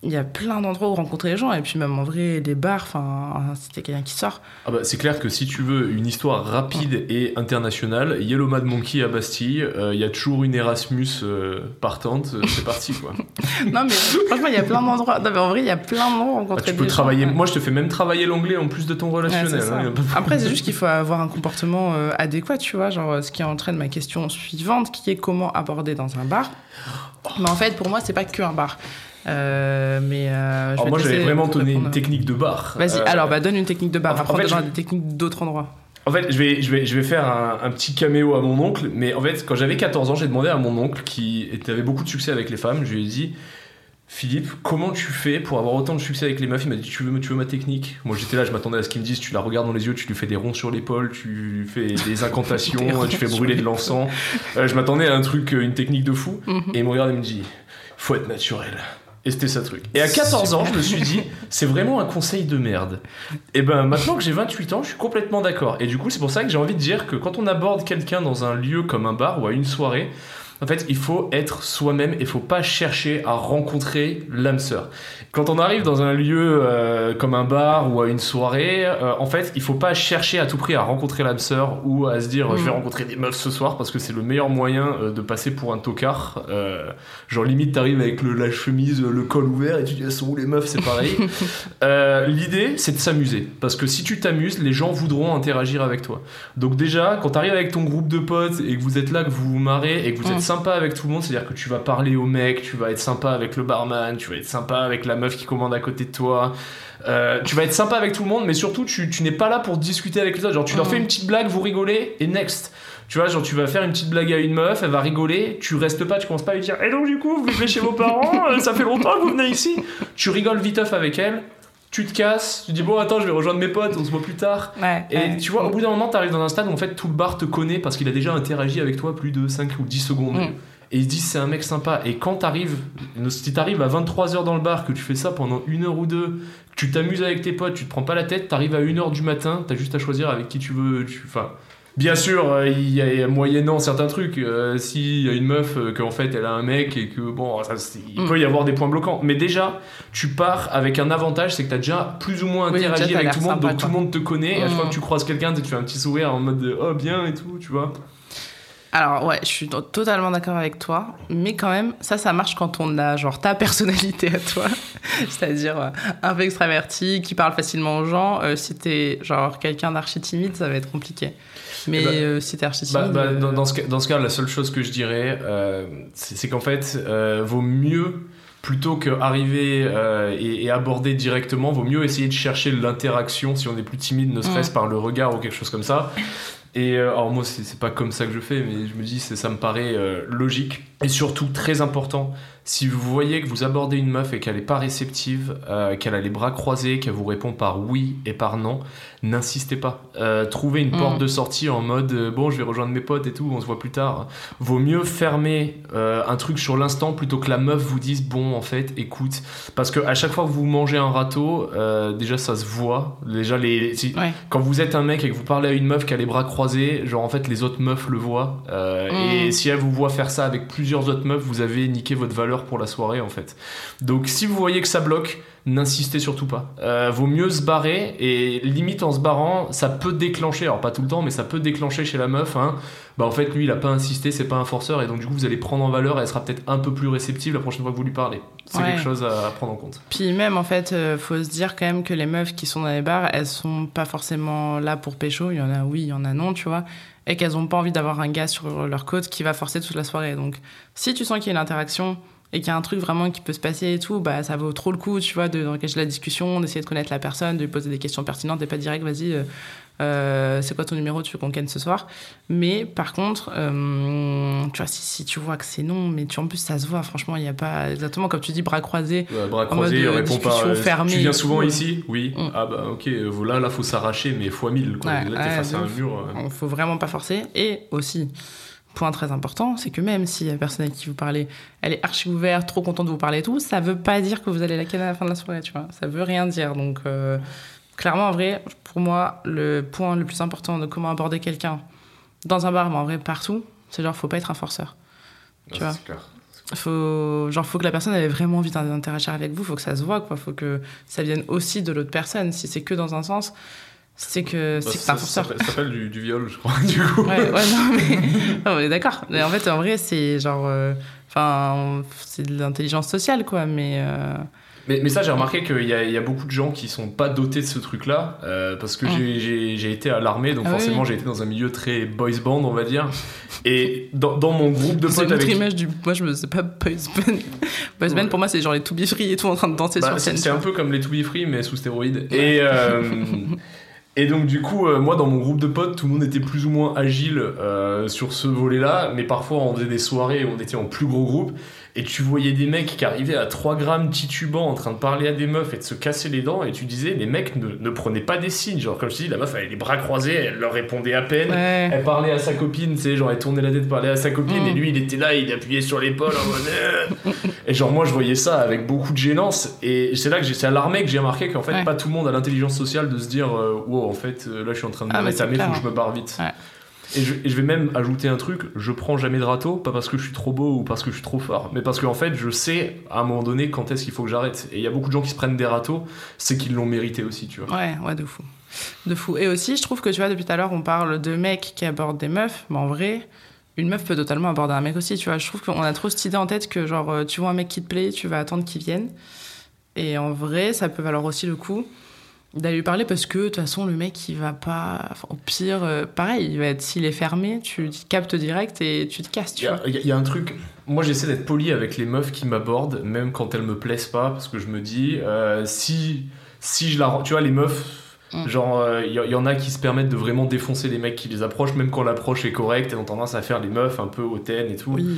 il y a plein d'endroits où rencontrer les gens et puis même en vrai, les bars. Enfin, si t'es quelqu'un qui sort, Ah bah, c'est clair que si tu veux une histoire rapide et internationale, Yellow Mad Monkey à Bastille, euh, il y a toujours une Erasmus euh, partante, euh, c'est parti quoi. non mais franchement, il y a plein d'endroits. Non mais en vrai, il y a plein d'endroits où Ah, rencontrer tu des peux gens. travailler, Ouais. moi je te fais même travailler l'anglais en plus de ton relationnel. hein, pas- Après, c'est juste qu'il faut avoir un comportement euh, adéquat, tu vois, genre euh, ce qui entraîne ma question suivante, qui est comment aborder dans un bar. Mais en fait, pour moi, c'est pas que un bar. Euh, mais euh, je Alors moi j'avais vraiment donné une technique de bar. Vas-y, Euh, alors bah donne une technique de bar. en- en Après, on donnera je- des techniques d'autres endroits. En fait, je vais, je vais, je vais faire un, un petit caméo à mon oncle, mais en fait, quand j'avais 14 ans, j'ai demandé à mon oncle, qui avait beaucoup de succès avec les femmes, je lui ai dit Philippe, comment tu fais pour avoir autant de succès avec les meufs? Il m'a dit tu veux, tu veux ma technique? Moi j'étais là, je m'attendais à ce qu'il me dise tu la regardes dans les yeux, tu lui fais des ronds sur l'épaule, tu lui fais des incantations, Des tu fais brûler de l'encens. Je m'attendais à un truc, une technique de fou. Mhm. Et il me regarde et me dit faut être naturel. Et c'était ça truc. Et à 14 ans, je me suis dit, c'est vraiment un conseil de merde. Et ben maintenant que j'ai 28 ans, je suis complètement d'accord. Et du coup, c'est pour ça que j'ai envie de dire que quand on aborde quelqu'un dans un lieu comme un bar ou à une soirée, En fait, il faut être soi-même et il faut pas chercher à rencontrer l'âme sœur. Quand on arrive dans un lieu euh, comme un bar ou à une soirée, euh, en fait, il faut pas chercher à tout prix à rencontrer l'âme sœur ou à se dire je vais Mm. rencontrer des meufs ce soir parce que c'est le meilleur moyen euh, de passer pour un tocard. Euh, genre limite t'arrives avec le, la chemise, le col ouvert et tu dis elles sont où les meufs, c'est pareil. Euh, L'idée c'est de s'amuser parce que si tu t'amuses, les gens voudront interagir avec toi. Donc déjà, quand t'arrives avec ton groupe de potes et que vous êtes là, que vous vous marrez et que vous Mm. êtes sympa avec tout le monde, c'est-à-dire que tu vas parler au mec, tu vas être sympa avec le barman, tu vas être sympa avec la meuf qui commande à côté de toi. Euh, tu vas être sympa avec tout le monde, mais surtout tu, tu n'es pas là pour discuter avec les autres. Genre tu leur Mm. fais une petite blague, vous rigolez et next. Tu vois, genre tu vas faire une petite blague à une meuf, elle va rigoler, tu restes pas, tu commences pas à lui dire Et donc du coup, vous vivez chez vos parents, euh, ça fait longtemps que vous venez ici. Tu rigoles viteuf avec elle, tu te casses, tu dis bon attends, je vais rejoindre mes potes, on se voit plus tard. Ouais, Et ouais. tu vois, au bout d'un moment, t'arrives dans un stade où en fait tout le bar te connaît parce qu'il a déjà interagi avec toi plus de 5 ou 10 secondes. Mm. Et ils se disent c'est un mec sympa. Et quand t'arrives, si t'arrives à 23h dans le bar, que tu fais ça pendant une heure ou deux, que tu t'amuses avec tes potes, tu te prends pas la tête, t'arrives à 1h du matin, t'as juste à choisir avec qui tu veux. Tu... Enfin, bien sûr, euh, il y a moyennant certains trucs. euh, S'il y a une meuf, euh, qu'en fait elle a un mec et que bon, ça, il Mm. peut y avoir des points bloquants. Mais déjà, tu pars avec un avantage, c'est que t'as déjà plus ou moins Oui, interagi déjà, avec tout le monde, donc tout le monde te connaît. Et à chaque Mm. fois que tu croises quelqu'un, tu fais un petit sourire en mode de, oh bien et tout, tu vois. Alors ouais, je suis to- totalement d'accord avec toi, mais quand même, ça, ça marche quand on a genre ta personnalité à toi, c'est-à-dire euh, un peu extraverti, qui parle facilement aux gens. Euh, si t'es genre quelqu'un d'archi timide, ça va être compliqué. Mais Eh ben, euh, si t'es archi Bah, timide, bah, euh, dans, dans ce cas, dans ce cas, la seule chose que je dirais, c'est qu'en fait, vaut mieux, plutôt qu'arriver euh, et, et aborder directement, vaut mieux essayer de chercher l'interaction si on est plus timide, ne serait-ce Mm. par le regard ou quelque chose comme ça. Et euh, alors moi, c'est pas comme ça que je fais, mais je me dis, c'est- ça me paraît euh, logique. Et surtout, très important, si vous voyez que vous abordez une meuf et qu'elle est pas réceptive, euh, qu'elle a les bras croisés, qu'elle vous répond par oui et par non, n'insistez pas. Euh, trouvez une Mm. porte de sortie en mode euh, bon, je vais rejoindre mes potes et tout, on se voit plus tard. Vaut mieux fermer un truc sur l'instant plutôt que la meuf vous dise bon, en fait, écoute. Parce que à chaque fois que vous mangez un râteau, déjà ça se voit. Déjà, les, si- ouais. quand vous êtes un mec et que vous parlez à une meuf qui a les bras croisés, genre en fait les autres meufs le voient. Mm. Et si elle vous voit faire ça avec plusieurs autres meufs, vous avez niqué votre valeur pour la soirée en fait. Donc si vous voyez que ça bloque, n'insistez surtout pas. Euh, vaut mieux se barrer et limite en se barrant, ça peut déclencher, alors pas tout le temps, mais ça peut déclencher chez la meuf. Hein, bah en fait lui il a pas insisté, c'est pas un forceur et donc du coup vous allez prendre en valeur et elle sera peut-être un peu plus réceptive la prochaine fois que vous lui parlez. C'est Ouais. quelque chose à, à prendre en compte. Puis même, en fait, euh, faut se dire quand même que les meufs qui sont dans les bars, elles sont pas forcément là pour pécho. Il y en a oui, il y en a non, tu vois. Et qu'elles ont pas envie d'avoir un gars sur leur côte qui va forcer toute la soirée. Donc, si tu sens qu'il y a une interaction et qu'il y a un truc vraiment qui peut se passer et tout, bah ça vaut trop le coup, tu vois, de- d'engager la discussion, d'essayer de connaître la personne, de lui poser des questions pertinentes et pas direct, vas-y, euh, euh, c'est quoi ton numéro, tu veux qu'on ce soir? Mais par contre, euh, tu vois, si, si tu vois que c'est non, mais tu, en plus ça se voit, franchement, il n'y a pas exactement comme tu dis, bras croisés. Bras En mode, croisés, répond pas. fermée tu viens souvent tout, ici? Oui. Mm. Ah bah ok, euh, là, faut s'arracher, mais fois 1000. Quoi. Ouais, là t'es face de à un mur. faut vraiment pas forcer. Et aussi, point très important, c'est que même si la personne avec qui vous parlez, elle est archi ouverte, trop contente de vous parler et tout, ça veut pas dire que vous allez la ken à la fin de la soirée, tu vois. Ça veut rien dire. Donc, euh, clairement, en vrai, pour moi, le point le plus important de comment aborder quelqu'un dans un bar, mais en vrai partout, c'est genre, faut pas être un forceur. Tu Ah, vois. clair. Faut, genre, faut que la personne ait vraiment envie d'interagir avec vous, faut que ça se voit, quoi. Faut que ça vienne aussi de l'autre personne. Si c'est que dans un sens, c'est que Bah, c'est ça forceur. s'appelle- ça s'appelle du, du viol, je crois, du coup. Ouais, ouais, non, mais non, on est d'accord. Mais en fait, en vrai, c'est genre. euh, Enfin, c'est de l'intelligence sociale, quoi. Mais. euh, Mais, mais ça, j'ai remarqué qu'il y, y a beaucoup de gens qui sont pas dotés de ce truc-là, euh, parce que Mm. j'ai- été à l'armée, donc Ah forcément oui. j'ai été dans un milieu très boys band, on va dire. Et dans, dans mon groupe de c'est potes avec image du. Moi, je me sais pas boys band. Boys band, pour moi, c'est genre les to be free et tout en train de danser Bah, sur scène. c'est un peu comme les To Be Free, mais sous stéroïdes. Et, et donc, du coup, euh, moi, dans mon groupe de potes, tout le monde était plus ou moins agile euh, sur ce volet-là, mais parfois, on faisait des soirées où on était en plus gros groupe, et tu voyais des mecs qui arrivaient à 3 grammes titubants en train de parler à des meufs et de se casser les dents, et tu disais, les mecs ne, ne prenaient pas des signes. Genre, comme je te dis, la meuf, avait les bras croisés, elle leur répondait à peine. Ouais. Elle parlait à sa copine, tu sais, genre elle tournait la tête, parlait à sa copine, Mm. et lui il était là, il appuyait sur l'épaule en mode. euh. et genre moi je voyais ça avec beaucoup de gênance, et c'est là que j'ai, c'est à l'armée que j'ai remarqué qu'en fait Ouais. pas tout le monde a l'intelligence sociale de se dire, euh, wow, en fait euh, là je suis en train de Ah, me que je me barre vite. Ouais. Et je, vais même ajouter un truc, je prends jamais de râteau, pas parce que je suis trop beau ou parce que je suis trop fort, mais parce qu'en fait, je sais à un moment donné quand est-ce qu'il faut que j'arrête. Et il y a beaucoup de gens qui se prennent des râteaux, c'est qu'ils l'ont mérité aussi, tu vois. Ouais, ouais, de fou. De fou. Et aussi, je trouve que, tu vois, depuis tout à l'heure, on parle de mecs qui abordent des meufs, mais en vrai, une meuf peut totalement aborder un mec aussi, tu vois. Je trouve qu'on a trop cette idée en tête que, genre, euh, tu vois un mec qui te plaît, tu vas attendre qu'il vienne. Et en vrai, ça peut valoir aussi le coup d'aller lui parler parce que, de toute façon, le mec, il va pas. enfin, au pire, euh, pareil, il va être, s'il est fermé, tu captes direct et tu te casses, Il tu y, vois. a- il y a- il y a un truc, moi j'essaie d'être poli avec les meufs qui m'abordent, même quand elles me plaisent pas, parce que je me dis, euh, si, si je la tu vois, les meufs, Mm. genre, euh, il y, y en a qui se permettent de vraiment défoncer les mecs qui les approchent, même quand l'approche est correcte, elles ont tendance à faire les meufs un peu hautaines et tout. Oui.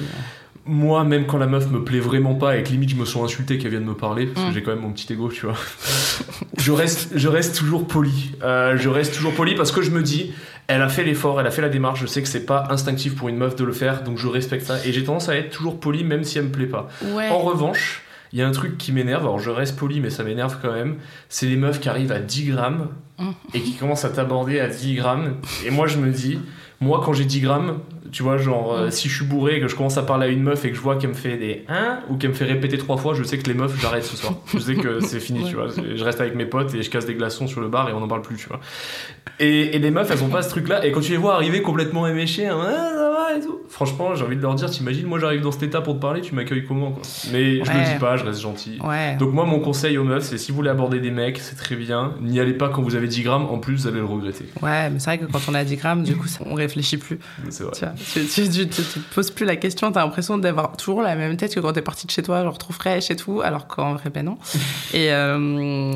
Moi, même quand la meuf me plaît vraiment pas et que limite je me sens insulté qu'elle vienne me parler, parce que Mm. j'ai quand même mon petit ego, tu vois, je, reste, je reste toujours poli. Euh, je reste toujours poli parce que je me dis, elle a fait l'effort, elle a fait la démarche, je sais que c'est pas instinctif pour une meuf de le faire, donc je respecte ça. Et j'ai tendance à être toujours poli même si elle me plaît pas. Ouais. En revanche, il y a un truc qui m'énerve, alors je reste poli mais ça m'énerve quand même, c'est les meufs qui arrivent à 10 grammes Mm. et qui commencent à t'aborder à 10 grammes. Et moi je me dis, moi quand j'ai 10 grammes, tu vois, genre euh, Mm. si je suis bourré et que je commence à parler à une meuf et que je vois qu'elle me fait des 1 ou qu'elle me fait répéter trois fois, je sais que les meufs, j'arrête ce soir. Je sais que c'est fini, Ouais. tu vois. Je reste avec mes potes et je casse des glaçons sur le bar et on n'en parle plus, tu vois. Et, et les meufs, elles ont pas ce truc-là. Et quand tu les vois arriver complètement éméchés, hein, Ah, ça va et tout. Franchement, j'ai envie de leur dire, t'imagines, moi j'arrive dans cet état pour te parler, tu m'accueilles comment quoi Mais je le Ouais. dis pas, je reste gentil. Ouais. Donc moi, mon conseil aux meufs, c'est si vous voulez aborder des mecs, c'est très bien. N'y allez pas quand vous avez 10 grammes, en plus vous allez le regretter. Ouais, mais c'est vrai que quand on a 10 grammes, du coup, ça- on réfléchit plus. C'est vrai. Tu, vois, tu, tu, tu- tu te poses plus la question, t'as l'impression d'avoir toujours la même tête que quand t'es parti de chez toi, genre trop fraîche et tout, alors qu'en vrai, ben non. Et euh,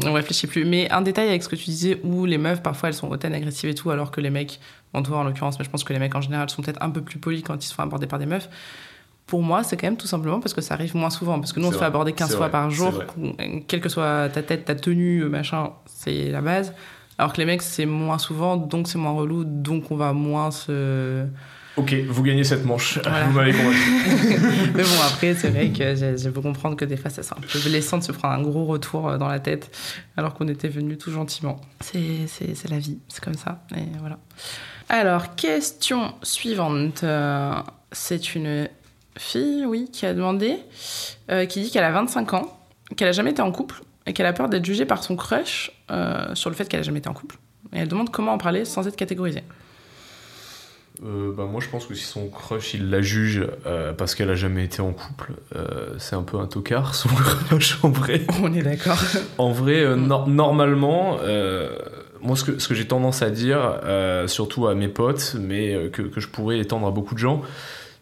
on réfléchit plus. Mais un détail avec ce que tu disais, où les meufs, parfois, elles sont hautaines, agressives et tout, alors que les mecs, en toi en l'occurrence, mais je pense que les mecs en général sont peut-être un peu plus polis quand ils se font aborder par des meufs. Pour moi, c'est quand même tout simplement parce que ça arrive moins souvent. Parce que nous, on se fait vrai, aborder 15 c'est fois vrai, par jour, quelle que soit ta tête, ta tenue, machin, c'est la base. Alors que les mecs, c'est moins souvent, donc c'est moins relou, donc on va moins se. Ok, vous gagnez cette manche. Voilà. Vous m'avez convaincu. Mais bon, après, c'est vrai que je peux comprendre que des fois, ça c'est un peu blessant de se prendre un gros retour euh, dans la tête alors qu'on était venu tout gentiment. C'est c'est- c'est la vie, c'est comme ça. Et voilà. Alors, question suivante. C'est une fille, oui, qui a demandé, euh, qui dit qu'elle a 25 ans, qu'elle a jamais été en couple et qu'elle a peur d'être jugée par son crush euh, sur le fait qu'elle a jamais été en couple. Et elle demande comment en parler sans être catégorisée. Euh, bah, moi je pense que si son crush il la juge euh, parce qu'elle a jamais été en couple, euh, c'est un peu un tocard son crush en vrai. On est d'accord. En vrai, euh, Mm. nor- normalement, euh, moi ce que, ce que j'ai tendance à dire, euh, surtout à mes potes, mais que, que je pourrais étendre à beaucoup de gens,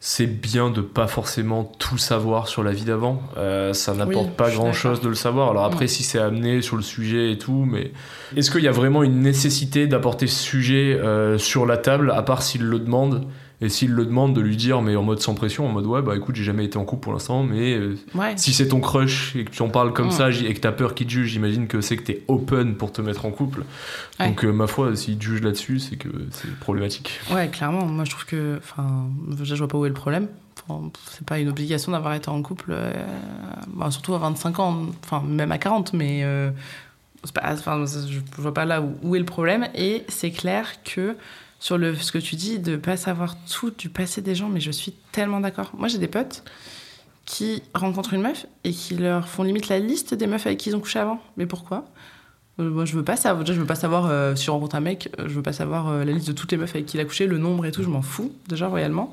c'est bien de pas forcément tout savoir sur la vie d'avant. Euh, ça n'apporte Oui, pas grand chose de le savoir. Alors après, Mm. si c'est amené sur le sujet et tout, mais est-ce qu'il y a vraiment une nécessité d'apporter ce sujet euh, sur la table, à part s'il le demande et s'il le demande, de lui dire, mais en mode sans pression, en mode ouais, bah écoute, j'ai jamais été en couple pour l'instant, mais euh, Ouais. si c'est ton crush et que tu en parles comme Mm. ça et que t'as peur qu'il te juge, j'imagine que c'est que t'es open pour te mettre en couple. Ouais. Donc, euh, ma foi, s'il te juge là-dessus, c'est que c'est problématique. Ouais, clairement. Moi, je trouve que. Enfin, je vois pas où est le problème. Enfin, c'est pas une obligation d'avoir été en couple, euh, bah, surtout à 25 ans, enfin, même à 40, mais. pas, enfin, je vois pas là où, où est le problème. Et c'est clair que sur le, ce que tu dis, de pas savoir tout du passé des gens, mais je suis tellement d'accord. Moi, j'ai des potes qui rencontrent une meuf et qui leur font limite la liste des meufs avec qui ils ont couché avant. Mais pourquoi? Euh, Moi, je veux pas savoir. Je veux pas savoir euh, si on rencontre un mec. euh, Je veux pas savoir la liste de toutes les meufs avec qui il a couché, le nombre et tout. Je m'en fous déjà royalement.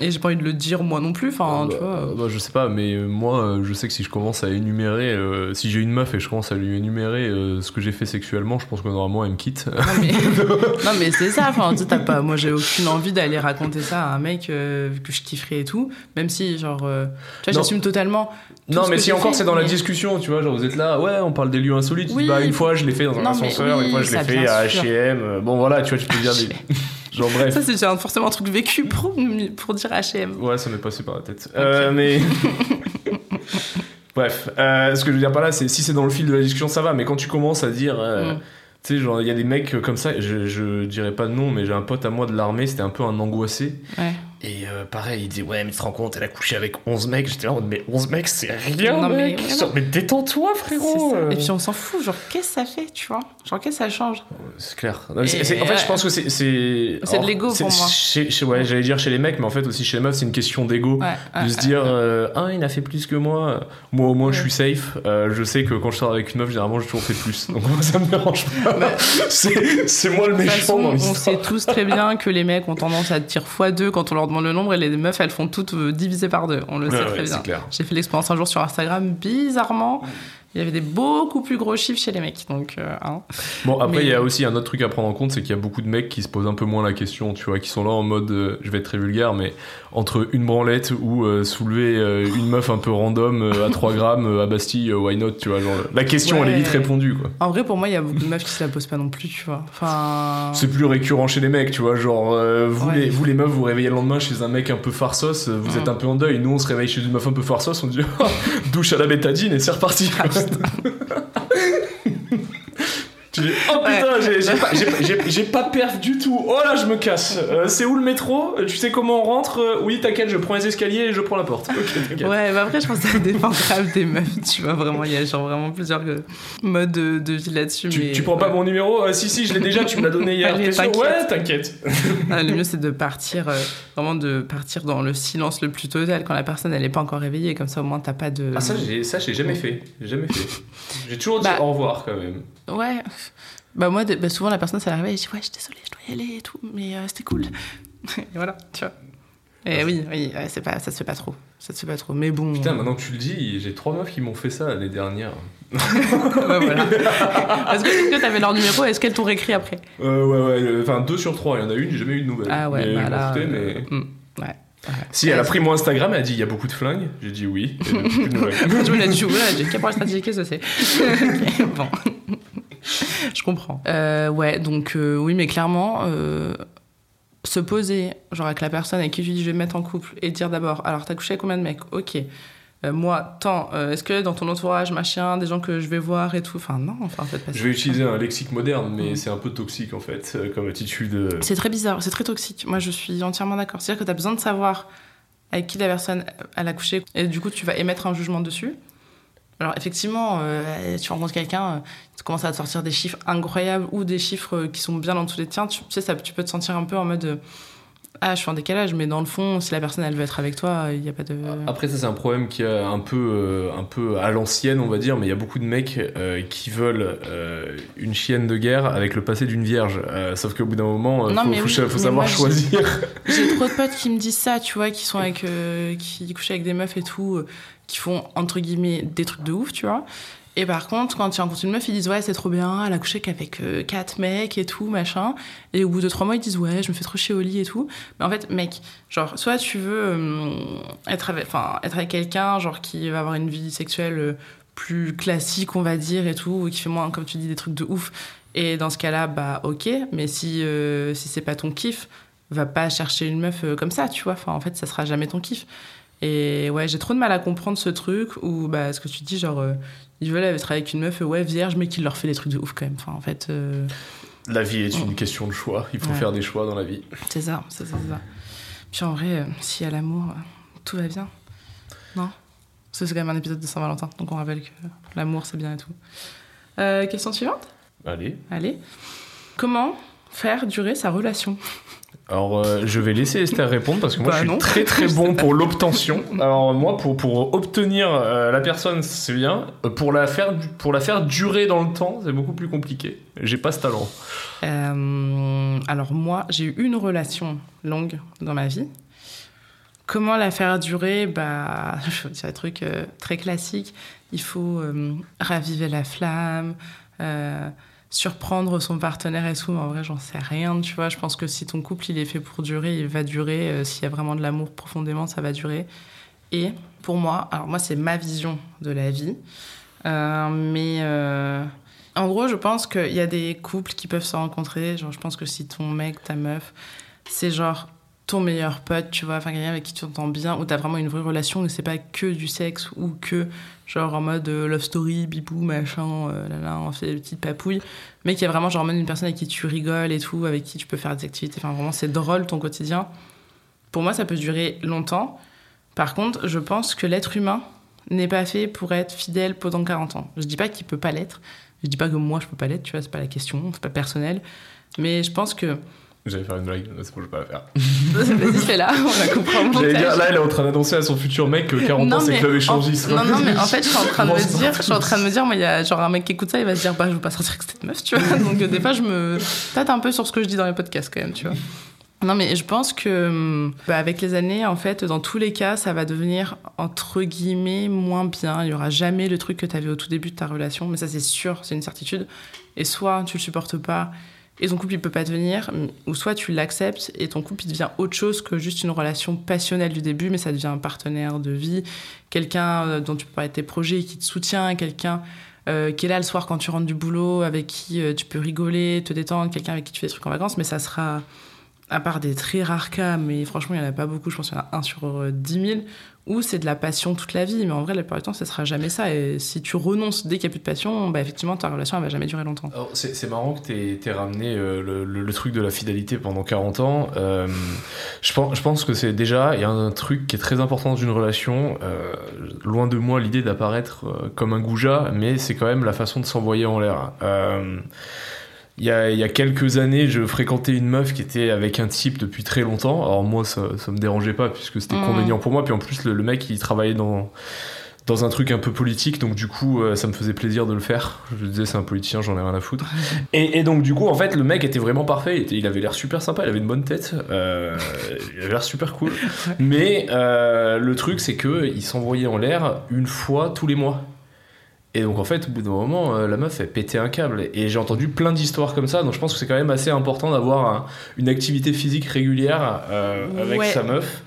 Et j'ai pas envie de le dire moi non plus. Enfin, tu bah, vois. bah, je sais pas, mais euh, moi, euh, je sais que si je commence à énumérer, euh, si j'ai une meuf et je commence à lui énumérer euh, ce que j'ai fait sexuellement, je pense que normalement elle me quitte. Non mais, non, mais c'est ça. Enfin, tu pas. Moi, j'ai aucune envie d'aller raconter ça à un mec euh, que je kifferais et tout. Même si, genre, tu vois, j'assume totalement. non, mais si encore c'est dans la discussion, tu vois, genre vous êtes là, ouais, on parle des lieux insolites. Oui. bah, une fois je l'ai fait dans un Non, ascenseur, oui, une fois je l'ai fait à. HM. Bon, voilà, tu vois, tu peux dire des. genre bref. Ça, c'est forcément un truc vécu pour, pour dire HM. Ouais, ça m'est passé par la tête. Euh, mais. Bref, euh, ce que je veux dire par là, c'est si c'est dans le fil de la discussion, ça va, mais quand tu commences à dire. euh, Mm. Tu sais, genre, il y a des mecs comme ça, je, je dirais pas de nom, mais j'ai un pote à moi de l'armée, c'était un peu un angoissé. Ouais. Et euh, pareil, il dit Ouais, mais tu te rends compte, elle a couché avec 11 mecs. J'étais là en mode Mais 11 mecs, c'est rien, Non, mais mec. Genre, mais détends-toi, frérot. ça. euh. Et puis on s'en fout, genre qu'est-ce que ça fait, tu vois? Genre qu'est-ce que ça change? C'est clair. Non, mais c'est- Et- c'est- en fait, je pense que c'est. C'est C'est de l'ego c'est- pour moi. chez- chez- ouais, j'allais dire chez les mecs, mais en fait aussi chez les meufs, c'est une question d'ego. Ouais, de se dire, euh, ah, il a fait plus que moi. Moi, au moins, je suis safe. Euh, je sais que quand je sors avec une meuf, généralement, j'ai toujours fait plus. Donc, moi, ça me dérange pas. c'est c'est moi le méchant façon, dans on sait tous très bien que les mecs ont tendance à dire x2 quand on leur demande le nombre et les meufs elles font toutes euh, divisées par deux. On le sait ouais, très bien. J'ai fait l'expérience un jour sur Instagram, bizarrement, il y avait des beaucoup plus gros chiffres chez les mecs. Donc, euh, hein. Bon, après, Mais- il y a aussi un autre truc à prendre en compte, c'est qu'il y a beaucoup de mecs qui se posent un peu moins la question, tu vois, qui sont là en mode, euh, je vais être très vulgaire, mais entre une branlette ou euh, soulever euh, une meuf un peu random euh, à 3 grammes à Bastille, why not, tu vois, genre, la question, elle est vite répondue, quoi. En vrai, pour moi, il y a beaucoup de meufs qui se la posent pas non plus, tu vois. Enfin. C'est plus récurrent chez les mecs, tu vois, genre, vous, Ouais. les, vous les meufs, vous vous réveillez le lendemain chez un mec un peu farsos, vous êtes un peu en deuil, nous on se réveille chez une meuf un peu farsos, on dit, oh, douche à la bétadine et c'est reparti. Oh putain, Ouais. j'ai- pas, pas- perf du tout. Oh là, je me casse. Euh, c'est où le métro? Tu sais comment on rentre? Euh, Oui, t'inquiète, je prends les escaliers et je prends la porte. Ok, t'inquiète. Ouais, mais après, je pense que ça dépend grave des meufs, tu vois. Vraiment, il y a genre vraiment plusieurs euh, modes de, de vie là-dessus. Tu, mais, tu prends pas ouais. mon numéro? Euh, Si, si, je l'ai déjà, tu me l'as donné hier. Allez, sûr? Ouais, t'inquiète. Ah, le mieux, c'est de partir, euh, vraiment de partir dans le silence le plus total quand la personne, elle n'est pas encore réveillée. Comme ça, au moins, t'as pas de. Ah, ça, j'ai, ça, j'ai jamais fait. J'ai jamais fait. J'ai toujours dit Bah. au revoir quand même. Ouais. Bah, moi, de- bah, souvent, la personne, ça l'arrive et je dis, ouais, je suis désolée, je dois y aller et tout, mais euh, c'était cool. et voilà, tu vois. Et oui, oui, ouais, c'est pas, ça se fait pas trop. Ça se fait pas trop. Mais bon. Putain, euh, maintenant que tu le dis, j'ai trois meufs qui m'ont fait ça l'année dernière. voilà. Est-ce que est-ce que t'avais leur numéro Est-ce qu'elles t'ont réécrit après? Euh, ouais, ouais, enfin deux sur trois. Il y en a une, j'ai jamais eu de nouvelles. Ah ouais, mais bah là. foutais, euh, mais... hmm, ouais. Si, elle a pris mon Instagram, elle a dit il y a beaucoup de flingues. J'ai dit oui. et depuis. Je me l'ai dit, j'ai qu'à pour la stratégie, qu'est-ce que c'est Bon. Je comprends. Euh, ouais, donc euh, oui, mais clairement, euh, se poser, genre avec la personne avec qui tu dis je vais me mettre en couple, et dire d'abord, alors t'as couché avec combien de mecs? Ok. Euh, moi, tant, euh, est-ce que dans ton entourage, machin, des gens que je vais voir et tout? Enfin, non, enfin, en fait, pas Je ça. vais utiliser un lexique moderne, mais Mm. c'est un peu toxique en fait, euh, comme attitude. euh. C'est très bizarre, c'est très toxique. Moi, je suis entièrement d'accord. C'est-à-dire que tu as besoin de savoir avec qui la personne elle a couché et du coup, tu vas émettre un jugement dessus. Alors, effectivement, euh, tu rencontres quelqu'un, euh, tu commences à te sortir des chiffres incroyables ou des chiffres euh, qui sont bien en dessous des tiens. Tu, tu sais, ça, tu peux te sentir un peu en mode Ah, je suis en décalage, mais dans le fond, si la personne elle veut être avec toi, il n'y a pas de. Après, ça, c'est un problème qui est un peu, euh, un peu à l'ancienne, on va dire, mais il y a beaucoup de mecs euh, qui veulent euh, une chienne de guerre avec le passé d'une vierge. Sauf qu'au bout d'un moment, il faut, mais faut oui, cha- faut mais savoir moi, choisir. J'ai trop de potes qui me disent ça, tu vois, qui sont avec, qui couchent avec des meufs et tout, qui font entre guillemets des trucs de ouf, tu vois. Et par contre, quand tu rencontres une meuf, ils disent ouais, c'est trop bien, elle a couché qu'avec euh, quatre mecs et tout, machin. Et au bout de trois mois, ils disent ouais, je me fais trop chier au lit et tout. Mais en fait, mec, genre, soit tu veux euh, être avec, être avec quelqu'un, genre, qui va avoir une vie sexuelle euh, plus classique, on va dire, et tout, ou qui fait moins, comme tu dis, des trucs de ouf. Et dans ce cas-là, bah ok, mais si, euh, si c'est pas ton kiff, va pas chercher une meuf comme ça, tu vois. Enfin, en fait, ça sera jamais ton kiff. Et ouais, j'ai trop de mal à comprendre ce truc où, bah, ce que tu dis, genre, euh, ils veulent être avec une meuf, euh, ouais, vierge, mais qui leur fait des trucs de ouf quand même. Enfin, en fait, euh, La vie est une question de choix. Il faut Ouais. faire des choix dans la vie. c'est ça, c'est ça, c'est ça. Puis en vrai, euh, s'il y a l'amour, euh, tout va bien. Non? C'est quand même un épisode de Saint-Valentin, donc on rappelle que l'amour, c'est bien et tout. Euh, question suivante? Allez. Allez. Comment faire durer sa relation? Alors, euh, je vais laisser Esther répondre parce que moi, Bah je suis non. très très bon pour l'obtention. Alors, moi, pour, pour obtenir euh, la personne, c'est bien. Euh, Pour la, faire, pour la faire durer dans le temps, c'est beaucoup plus compliqué. J'ai pas ce talent. Euh, alors moi, j'ai eu une relation longue dans ma vie. Comment la faire durer? Bah, c'est un truc euh, très classique. Il faut euh, raviver la flamme, euh, surprendre son partenaire et tout. Mais en vrai, j'en sais rien, tu vois. Je pense que si ton couple il est fait pour durer, il va durer. Euh, S'il y a vraiment de l'amour profondément, ça va durer. Et pour moi, alors moi, c'est ma vision de la vie. Euh, mais euh, en gros, je pense qu'il y a des couples qui peuvent se rencontrer. Genre, je pense que si ton mec, ta meuf, c'est genre ton meilleur pote, tu vois, enfin quelqu'un avec qui tu t'entends bien, où t'as vraiment une vraie relation, et c'est pas que du sexe ou que genre en mode euh, love story, bibou, machin, euh, là, là, on fait des petites papouilles, mais qu'il y a vraiment genre même une personne avec qui tu rigoles et tout, avec qui tu peux faire des activités, enfin vraiment c'est drôle ton quotidien. pour moi, ça peut durer longtemps. Par contre, je pense que l'être humain n'est pas fait pour être fidèle pendant 40 ans. Je dis pas qu'il peut pas l'être. Je dis pas que moi, je peux pas l'être, tu vois, c'est pas la question, c'est pas personnel. Mais je pense que J'allais faire une blague, c'est bon, je vais pas la faire. Vas-y, fais-la, on la comprend au J'allais dire, là, elle est en train d'annoncer à son futur mec que 40 ans, Non, c'est mais club en- échangiste. Non, non, mais en fait, je suis en train de me c'est dire, je suis en train de me dire, moi, il y a genre un mec qui écoute ça, il va se dire, bah, je veux pas sortir avec cette meuf, tu vois. Donc, des fois, je me tâte un peu sur ce que je dis dans les podcasts, quand même, tu vois. Non, mais je pense que, hum, bah, avec les années, en fait, dans tous les cas, ça va devenir, entre guillemets, moins bien. Il y aura jamais le truc que tu avais au tout début de ta relation, mais ça, c'est sûr, c'est une certitude. Et soit tu le supportes pas, et ton couple il peut pas devenir, ou soit tu l'acceptes et ton couple il devient autre chose que juste une relation passionnelle du début, mais ça devient un partenaire de vie, quelqu'un euh, dont tu peux parler de tes projets, qui te soutient, quelqu'un euh, qui est là le soir quand tu rentres du boulot, avec qui euh, tu peux rigoler, te détendre, quelqu'un avec qui tu fais des trucs en vacances, mais ça sera, à part des très rares cas, mais franchement il y en a pas beaucoup, je pense qu'il y en a un sur euh, 10 000, où c'est de la passion toute la vie, mais en vrai la plupart du temps ça sera jamais ça, et si tu renonces dès qu'il n'y a plus de passion, bah effectivement ta relation elle va jamais durer longtemps. C'est marrant que t'aies aies ramené euh, le, truc de la fidélité pendant 40 ans. Euh, je, pense, que c'est déjà, il y a un truc qui est très important dans une relation. euh, loin de moi l'idée d'apparaître comme un goujat, mais c'est quand même la façon de s'envoyer en l'air. Il y, a, il y a quelques années, je fréquentais une meuf qui était avec un type depuis très longtemps. Alors moi, ça, ça me dérangeait pas puisque c'était convenient pour moi. Puis en plus, le, le mec, il travaillait dans dans un truc un peu politique, donc du coup, euh, ça me faisait plaisir de le faire. Je disais, c'est un politicien, j'en ai rien à foutre. Et, et donc, du coup, en fait, le mec était vraiment parfait. Il, était- il avait l'air super sympa, il avait une bonne tête. euh, il avait l'air super cool. Mais euh, le truc, c'est que il s'envoyait en l'air une fois tous les mois. Et donc, en fait, au bout d'un moment, euh, la meuf, elle pétait un câble. Et j'ai entendu plein d'histoires comme ça, donc je pense que c'est quand même assez important d'avoir un- une activité physique régulière euh, avec Ouais. sa meuf.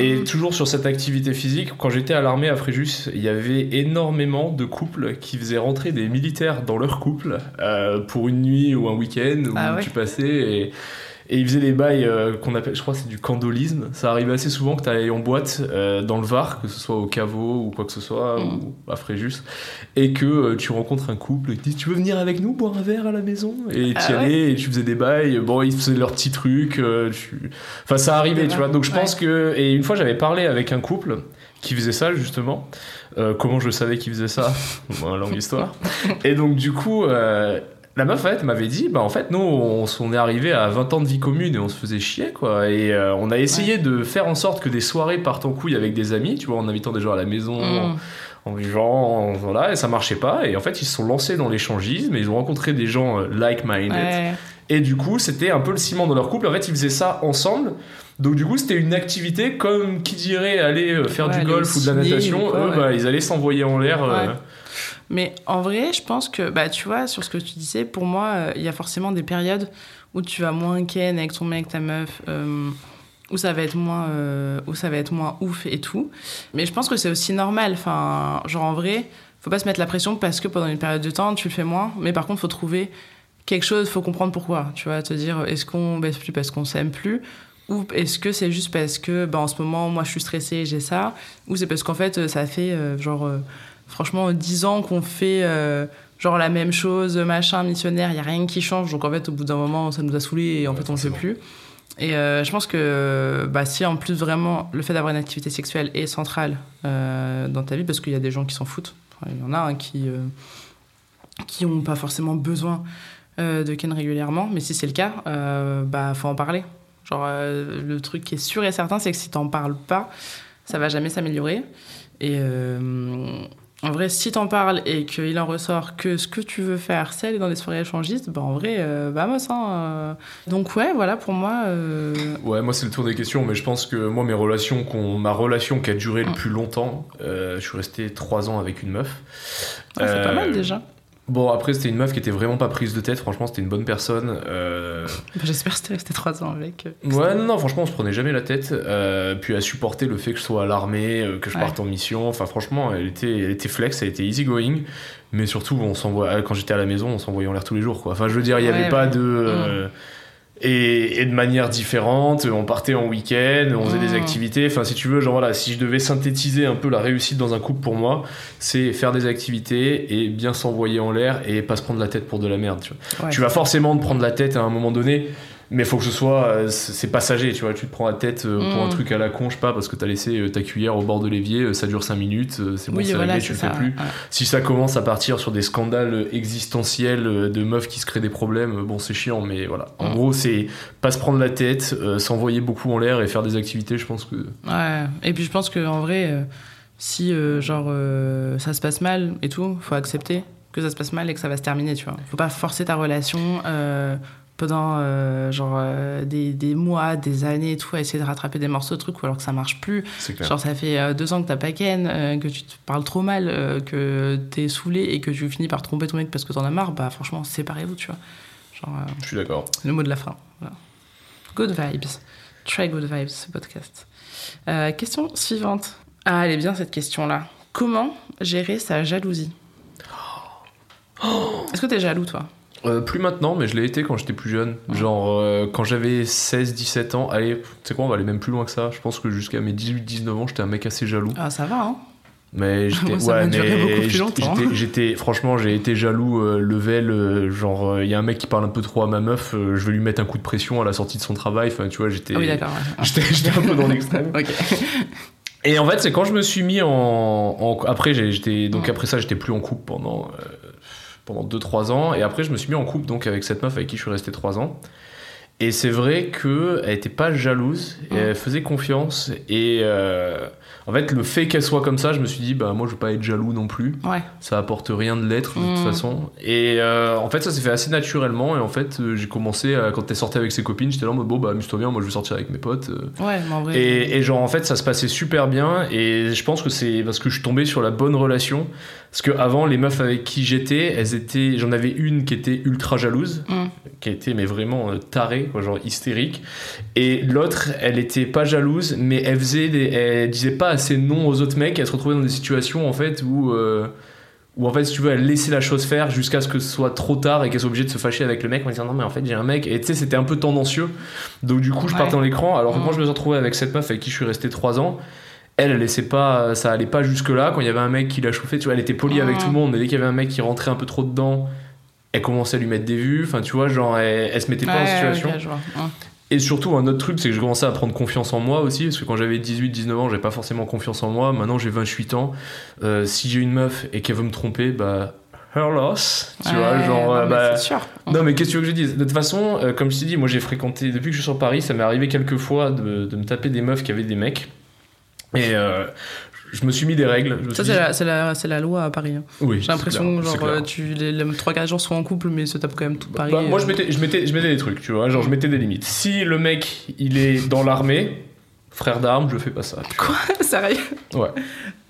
Et Mhm. toujours sur cette activité physique, quand j'étais à l'armée à Fréjus, il y avait énormément de couples qui faisaient rentrer des militaires dans leur couple euh, pour une nuit ou un week-end où Ah ouais. tu passais et, et ils faisaient des bails euh, qu'on appelle, je crois, que c'est du candolisme. Ça arrivait assez souvent que tu allais en boîte euh, dans le Var, que ce soit au caveau ou quoi que ce soit, Mhm. ou à Fréjus, et que euh, tu rencontres un couple qui dit Tu veux venir avec nous boire un verre à la maison? Et tu y Ah ouais. allais et tu faisais des bails. Bon, ils faisaient leurs petits trucs. tu... Enfin, ça arrivait, tu vois. Donc je Ouais. pense que. Et une fois, j'avais parlé avec un couple qui faisait ça, justement. Euh, comment je savais qu'il faisait ça? Bon, longue histoire. Et donc, du coup. euh, la meuf, en fait, m'avait dit, bah en fait, nous, on, est arrivé à 20 ans de vie commune et on se faisait chier, quoi. Et euh, on a essayé de faire en sorte que des soirées partent en couille avec des amis, tu vois, en invitant des gens à la maison, en, Mm. en vivant, en- voilà, et ça marchait pas. Et en fait, ils se sont lancés dans l'échangisme et ils ont rencontré des gens euh, like-minded. Ouais. Et du coup, c'était un peu le ciment dans leur couple. En fait, ils faisaient ça ensemble. Donc, du coup, c'était une activité comme qui dirait aller euh, faire Ouais, du golf ou de la natation. quoi, Eux, bah, ils allaient s'envoyer en l'air. euh. Mais en vrai, je pense que, bah, tu vois, sur ce que tu disais, pour moi, euh, il y a forcément des périodes où tu vas moins ken avec ton mec, ta meuf, euh, où ça va être moins, euh, où ça va être moins ouf et tout. Mais je pense que c'est aussi normal. Enfin, genre en vrai, faut pas se mettre la pression parce que pendant une période de temps, tu le fais moins. Mais par contre, faut trouver quelque chose, faut comprendre pourquoi. Tu vois, te dire, est-ce qu'on baisse plus parce qu'on s'aime plus ou est-ce que c'est juste parce que bah, en ce moment moi je suis stressée j'ai ça ou c'est parce qu'en fait ça fait genre franchement 10 ans qu'on fait euh, genre la même chose machin missionnaire il y a rien qui change. Donc en fait au bout d'un moment ça nous a saoulés et en Ouais, fait on fait forcément. plus. Et euh, je pense que bah, si en plus vraiment le fait d'avoir une activité sexuelle est central euh, dans ta vie parce qu'il y a des gens qui s'en foutent. Enfin, il y en a hein, qui euh, qui ont pas forcément besoin de ken régulièrement. Mais si c'est le cas euh, bah faut en parler. Genre, le truc qui est sûr et certain, c'est que si t'en parles pas, ça va jamais s'améliorer. Et en vrai, si t'en parles et qu'il en ressort que ce que tu veux faire, c'est aller dans des soirées échangistes, bah en vrai, euh, vamos, hein. euh. Donc ouais, voilà, pour moi... euh, Ouais, moi c'est le tour des questions, mais je pense que moi mes relations, ma relation qui a duré le Mm. plus longtemps, euh, je suis resté trois ans avec une meuf. ah, c'est pas Euh, mal déjà. Bon après c'était une meuf qui était vraiment pas prise de tête, franchement c'était une bonne personne. Euh, Bah, J'espère que resté trois ans avec. euh. Ouais, non, non, franchement, on se prenait jamais la tête. Euh, puis à supporter le fait que je sois à l'armée, euh, que je Ouais. parte en mission. Enfin, franchement, elle était, elle était flex, elle était easy going. Mais surtout, on s'envoie, quand j'étais à la maison, on s'envoyait en l'air tous les jours, quoi. Enfin, je veux dire, il n'y avait Ouais, pas ouais. de. euh, et, et de manière différente, on partait en week-end, on faisait des Mm. activités. Enfin, si tu veux, genre voilà, si je devais synthétiser un peu la réussite dans un couple pour moi, c'est faire des activités et bien s'envoyer en l'air et pas se prendre la tête pour de la merde, tu vois. Ouais. Tu vas forcément te prendre la tête à un moment donné, Mais faut que ce soit, euh, c'est passager, tu vois. Tu te prends la tête euh, pour un Mm. truc à la con, je sais pas, parce que t'as laissé euh, ta cuillère au bord de l'évier, ça dure 5 minutes, c'est bon, oui, c'est voilà, réglé, tu le fais plus. ouais. Si ça commence à partir sur des scandales existentiels de meufs qui se créent des problèmes, bon, c'est chiant, mais voilà. En Mm. gros, c'est pas se prendre la tête, euh, s'envoyer beaucoup en l'air et faire des activités, je pense que. Ouais, et puis je pense que en vrai, euh, si euh, genre ça se passe mal et tout, faut accepter que ça se passe mal et que ça va se terminer, tu vois. Faut pas forcer ta relation euh, pendant euh, genre euh, des, des mois, des années et tout, à essayer de rattraper des morceaux de trucs ou alors que ça marche plus. Genre ça fait euh, deux ans que t'as pas ken, que tu te parles trop mal, que t'es saoulé et que tu finis par tromper ton mec parce que t'en as marre, bah franchement séparez-vous, tu vois. Genre Je suis d'accord. le mot de la fin. Voilà. Good vibes. Très good vibes, ce podcast. Question suivante. Ah, elle est bien cette question-là. Comment gérer sa jalousie? Est-ce que t'es jaloux, toi? Euh, plus maintenant, mais je l'ai été quand j'étais plus jeune. Genre, euh, quand j'avais 16-17 ans, allez, tu sais quoi, on va aller même plus loin que ça. Je pense que jusqu'à mes 18-19 ans, j'étais un mec assez jaloux. Ah, ça va, hein Mais j'étais. Duré mais beaucoup plus j'étais- longtemps. j'étais-. Franchement, j'ai été jaloux, euh, level. euh, genre, il y a un mec qui parle un peu trop à ma meuf, je vais lui mettre un coup de pression à la sortie de son travail. Enfin, tu vois, j'étais. Ah oui, d'accord. ouais. J'étais j'étais un peu dans l'extrême. Et en fait, c'est quand je me suis mis en. en- après, j'étais donc Ouais. après ça, j'étais plus en couple pendant pendant 2-3 ans. Et après, je me suis mis en couple donc avec cette meuf avec qui je suis resté 3 ans. Et c'est vrai que elle était pas jalouse, et Ouais. elle faisait confiance. Et euh, en fait, le fait qu'elle soit comme ça, je me suis dit, bah moi, je veux pas être jaloux non plus. Ouais. Ça apporte rien de l'être de toute Mm. façon. Et euh, en fait, ça s'est fait assez naturellement. Et en fait, euh, j'ai commencé à- quand elle sortait avec ses copines, j'étais là en mode bon bah amuse-toi bien, moi je vais sortir avec mes potes. Ouais, mais en vrai. et, et genre en fait ça se passait super bien et je pense que c'est parce que je suis tombé sur la bonne relation parce que avant les meufs avec qui j'étais elles étaient j'en avais une qui était ultra jalouse Mm. qui était mais vraiment euh, tarée quoi, genre hystérique et l'autre elle était pas jalouse mais elle faisait des, elle disait pas assez non aux autres mecs elle se retrouvait dans des situations en fait où euh, où en fait si tu veux elle laissait la chose faire jusqu'à ce que ce soit trop tard et qu'elle soit obligée de se fâcher avec le mec en disant non mais en fait j'ai un mec et tu sais c'était un peu tendancieux donc du coup je Ouais. partais dans l'écran alors que Mm. quand je me suis retrouvé avec cette meuf avec qui je suis resté 3 ans elle, elle laissait pas, ça allait pas jusque là. Quand il y avait un mec qui la chauffait, tu vois, elle était polie avec Mm. tout le monde, mais dès qu'il y avait un mec qui rentrait un peu trop dedans, elle commençait à lui mettre des vues. Enfin, tu vois, genre, elle, elle se mettait pas en situation. Ouais. Et surtout, un autre truc, c'est que je commençais à prendre confiance en moi aussi, parce que quand j'avais 18-19 ans, j'avais pas forcément confiance en moi. Maintenant, j'ai 28 ans. Euh, si j'ai une meuf et qu'elle veut me tromper, bah, her loss. Tu vois, genre, non, euh, mais bah, sûr. non, mais qu'est-ce que tu veux que je dise? De toute façon, euh, comme je t'ai dit, moi j'ai fréquenté, depuis que je suis sur Paris, ça m'est arrivé quelques fois de, de me taper des meufs qui avaient des mecs. Et euh, je me suis mis des règles. Je Ça, c'est dit- la, c'est la, c'est la loi à Paris. hein. Oui, J'ai l'impression clair, genre, euh, tu, les, les 3-4 jours sont en couple, mais se tapent quand même tout Paris. Bah, moi euh. je mettais, je, mettais, je mettais des trucs, tu vois, genre je mettais des limites. Si le mec il est dans l'armée, frère d'armes, je fais pas ça. tu vois. Sérieux? Ouais.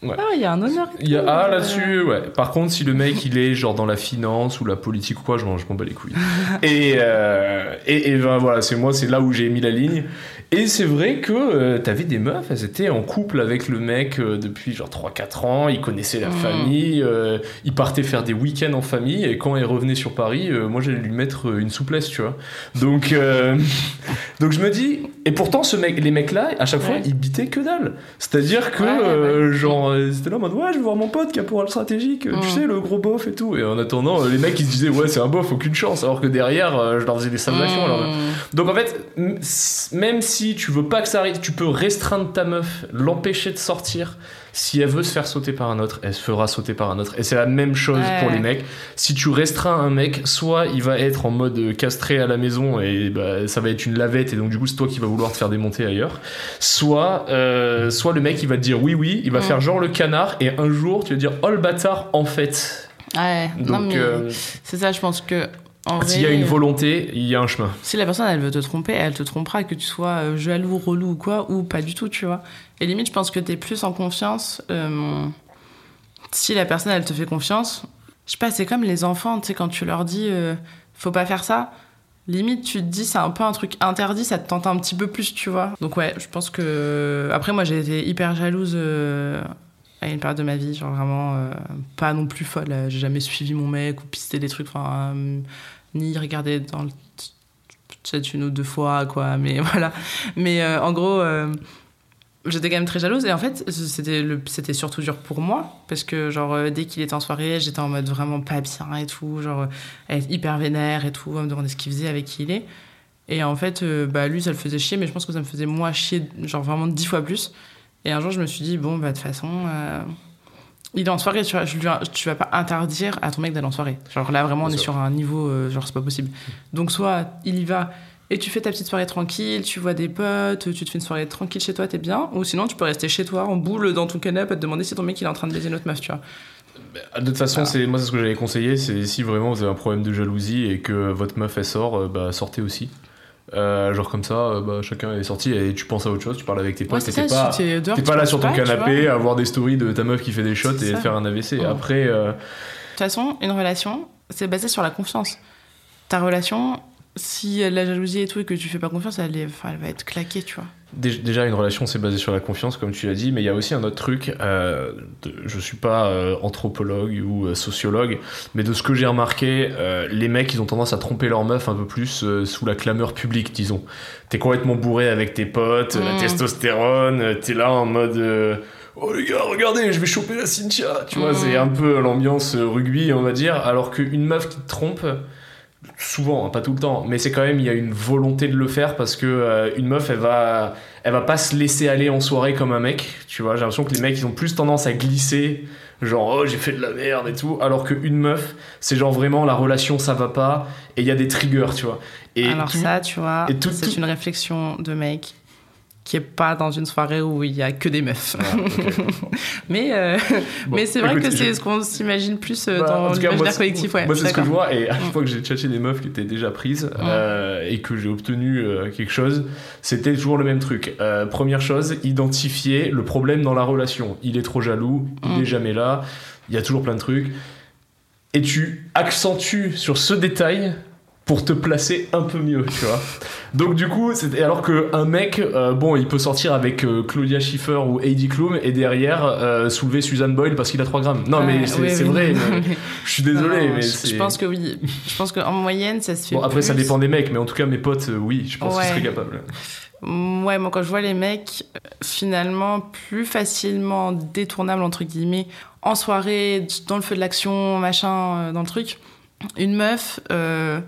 Ah, il y a un honneur. et Il y a tout, ah là-dessus, ouais. Par contre, si le mec il est genre dans la finance ou la politique ou quoi, je m'en bats les couilles. et, euh, et, et ben, voilà, c'est moi, c'est là où j'ai mis la ligne. Et c'est vrai que euh, t'avais des meufs, elles étaient en couple avec le mec euh, depuis genre 3-4 ans, ils connaissaient la Mm. famille, euh, ils partaient faire des week-ends en famille, et quand ils revenaient sur Paris, moi j'allais lui mettre une souplesse, tu vois. Donc, donc je me dis, et pourtant ce mec, les mecs là, à chaque fois, ils bitaient que dalle. C'est-à-dire que, Ouais, ouais. Genre, euh, c'était là en mode, ouais, je vais voir mon pote qui a pour stratégique, euh, tu Mm. sais, le gros bof et tout. Et en attendant, euh, les mecs ils se disaient, ouais, c'est un bof, aucune chance, alors que derrière, je leur faisais des salvations. alors, Mmh. donc en fait, même si tu veux pas que ça arrive, tu peux restreindre ta meuf, l'empêcher de sortir. Si elle veut se faire sauter par un autre, elle se fera sauter par un autre. Et c'est la même chose Ouais. pour les mecs. Si tu restreins un mec, soit il va être en mode castré à la maison et bah, ça va être une lavette et donc du coup c'est toi qui va vouloir te faire démonter ailleurs. Soit, euh, soit le mec il va te dire oui oui, il va Mm. faire genre le canard et un jour tu vas dire oh le bâtard en fait. Ouais, Donc euh, c'est ça, je pense que. S'il y a une volonté, il y a un chemin. Si la personne elle veut te tromper, elle te trompera, que tu sois euh, jaloux, relou ou quoi, ou pas du tout, tu vois. Et limite, je pense que t'es plus en confiance euh, si la personne elle te fait confiance. Je sais pas, c'est comme les enfants, tu sais, quand tu leur dis euh, faut pas faire ça, limite tu te dis c'est un peu un truc interdit, ça te tente un petit peu plus, tu vois. Donc ouais, je pense que. Après, moi j'ai été hyper jalouse. euh, à une période de ma vie, genre vraiment euh, pas non plus folle. euh, J'ai jamais suivi mon mec ou pisté des trucs, enfin, euh, ni regardé dans le peut-être une ou deux fois, quoi, mais voilà. Mais euh, en gros, euh, j'étais quand même très jalouse et en fait, c'était c'était surtout dur pour moi parce que, genre, euh, dès qu'il était en soirée, j'étais en mode vraiment pas bien et tout, genre, être hyper vénère et tout, à me demander ce qu'il faisait, avec qui il est. Et en fait, bah, lui, ça le faisait chier, mais je pense que ça me faisait moi chier, genre vraiment dix fois plus. Et un jour, je me suis dit, bon, bah, de toute façon, il est en soirée, tu vois, je lui, tu vas pas interdire à ton mec d'aller en soirée. Genre là, vraiment, on est sur un niveau, euh, genre, c'est pas possible. Donc, soit il y va et tu fais ta petite soirée tranquille, tu vois des potes, tu te fais une soirée tranquille chez toi, t'es bien. Ou sinon, tu peux rester chez toi en boule dans ton canapé à te demander si ton mec il est en train de baiser une autre meuf, tu vois. De toute façon, c'est moi c'est ce que j'avais conseillé, c'est si vraiment vous avez un problème de jalousie et que votre meuf elle sort, euh, bah sortez aussi. Euh, genre comme ça, euh, bah, chacun est sorti et tu penses à autre chose, tu parles avec tes potes, Ouais, t'es ça, pas, si dehors, pas là sur ton pas, canapé à voir des stories de ta meuf qui fait des shots et ça. faire un AVC. Ouais. Après, euh, De toute façon, une relation, c'est basé sur la confiance. Ta relation, si la jalousie et tout et que tu fais pas confiance, elle, est- enfin, elle va être claquée, tu vois. Dé- Déjà, une relation, c'est basé sur la confiance, comme tu l'as dit, mais il y a aussi un autre truc. Euh, de- je suis pas euh, anthropologue ou euh, sociologue, mais de ce que j'ai remarqué, les mecs, ils ont tendance à tromper leur meuf un peu plus sous la clameur publique, disons. T'es complètement bourré avec tes potes, la testostérone, t'es là en mode. Oh les gars, regardez, je vais choper la Cynthia. Tu vois, c'est un peu l'ambiance rugby, on va dire. Alors qu'une meuf qui te trompe, souvent, hein, pas tout le temps, mais c'est quand même, il y a une volonté de le faire parce que euh, une meuf, elle va, elle va pas se laisser aller en soirée comme un mec. Tu vois, j'ai l'impression que les mecs, ils ont plus tendance à glisser, genre, oh, j'ai fait de la merde et tout. Alors qu'une meuf, c'est genre vraiment la relation, ça va pas, et il y a des triggers, tu vois. Et Alors tout- ça, tu vois, et tout- c'est tout- une réflexion de mec qui est pas dans une soirée où il y a que des meufs. Ah, mais euh, Bon, mais c'est vrai écoute, que c'est je- ce qu'on s'imagine plus euh, Bah, dans l'imaginaire collectif. Ouais, Moi, c'est ce que je vois. Et à chaque Mm. fois que j'ai tchatché des meufs qui étaient déjà prises euh, et que j'ai obtenu euh, quelque chose, c'était toujours le même truc. Première chose, identifier le problème dans la relation. Il est trop jaloux, il Mm. est jamais là, il y a toujours plein de trucs. Et tu accentues sur ce détail pour te placer un peu mieux, tu vois. Donc du coup, c'est- alors qu'un mec, euh, bon, il peut sortir avec euh, Claudia Schiffer ou Heidi Klum et derrière euh, soulever Suzanne Boyle parce qu'il a 3 grammes. Non, mais c'est oui, c'est oui. vrai. mais je suis désolé, Non, mais je, pense que oui. Je pense qu'en moyenne, ça se fait. Bon, après, ça dépend des mecs, mais en tout cas, mes potes, oui, je pense Ouais. qu'ils seraient capables. Ouais, moi quand je vois les mecs finalement plus facilement détournables entre guillemets en soirée, dans le feu de l'action, machin, dans le truc, une meuf, euh,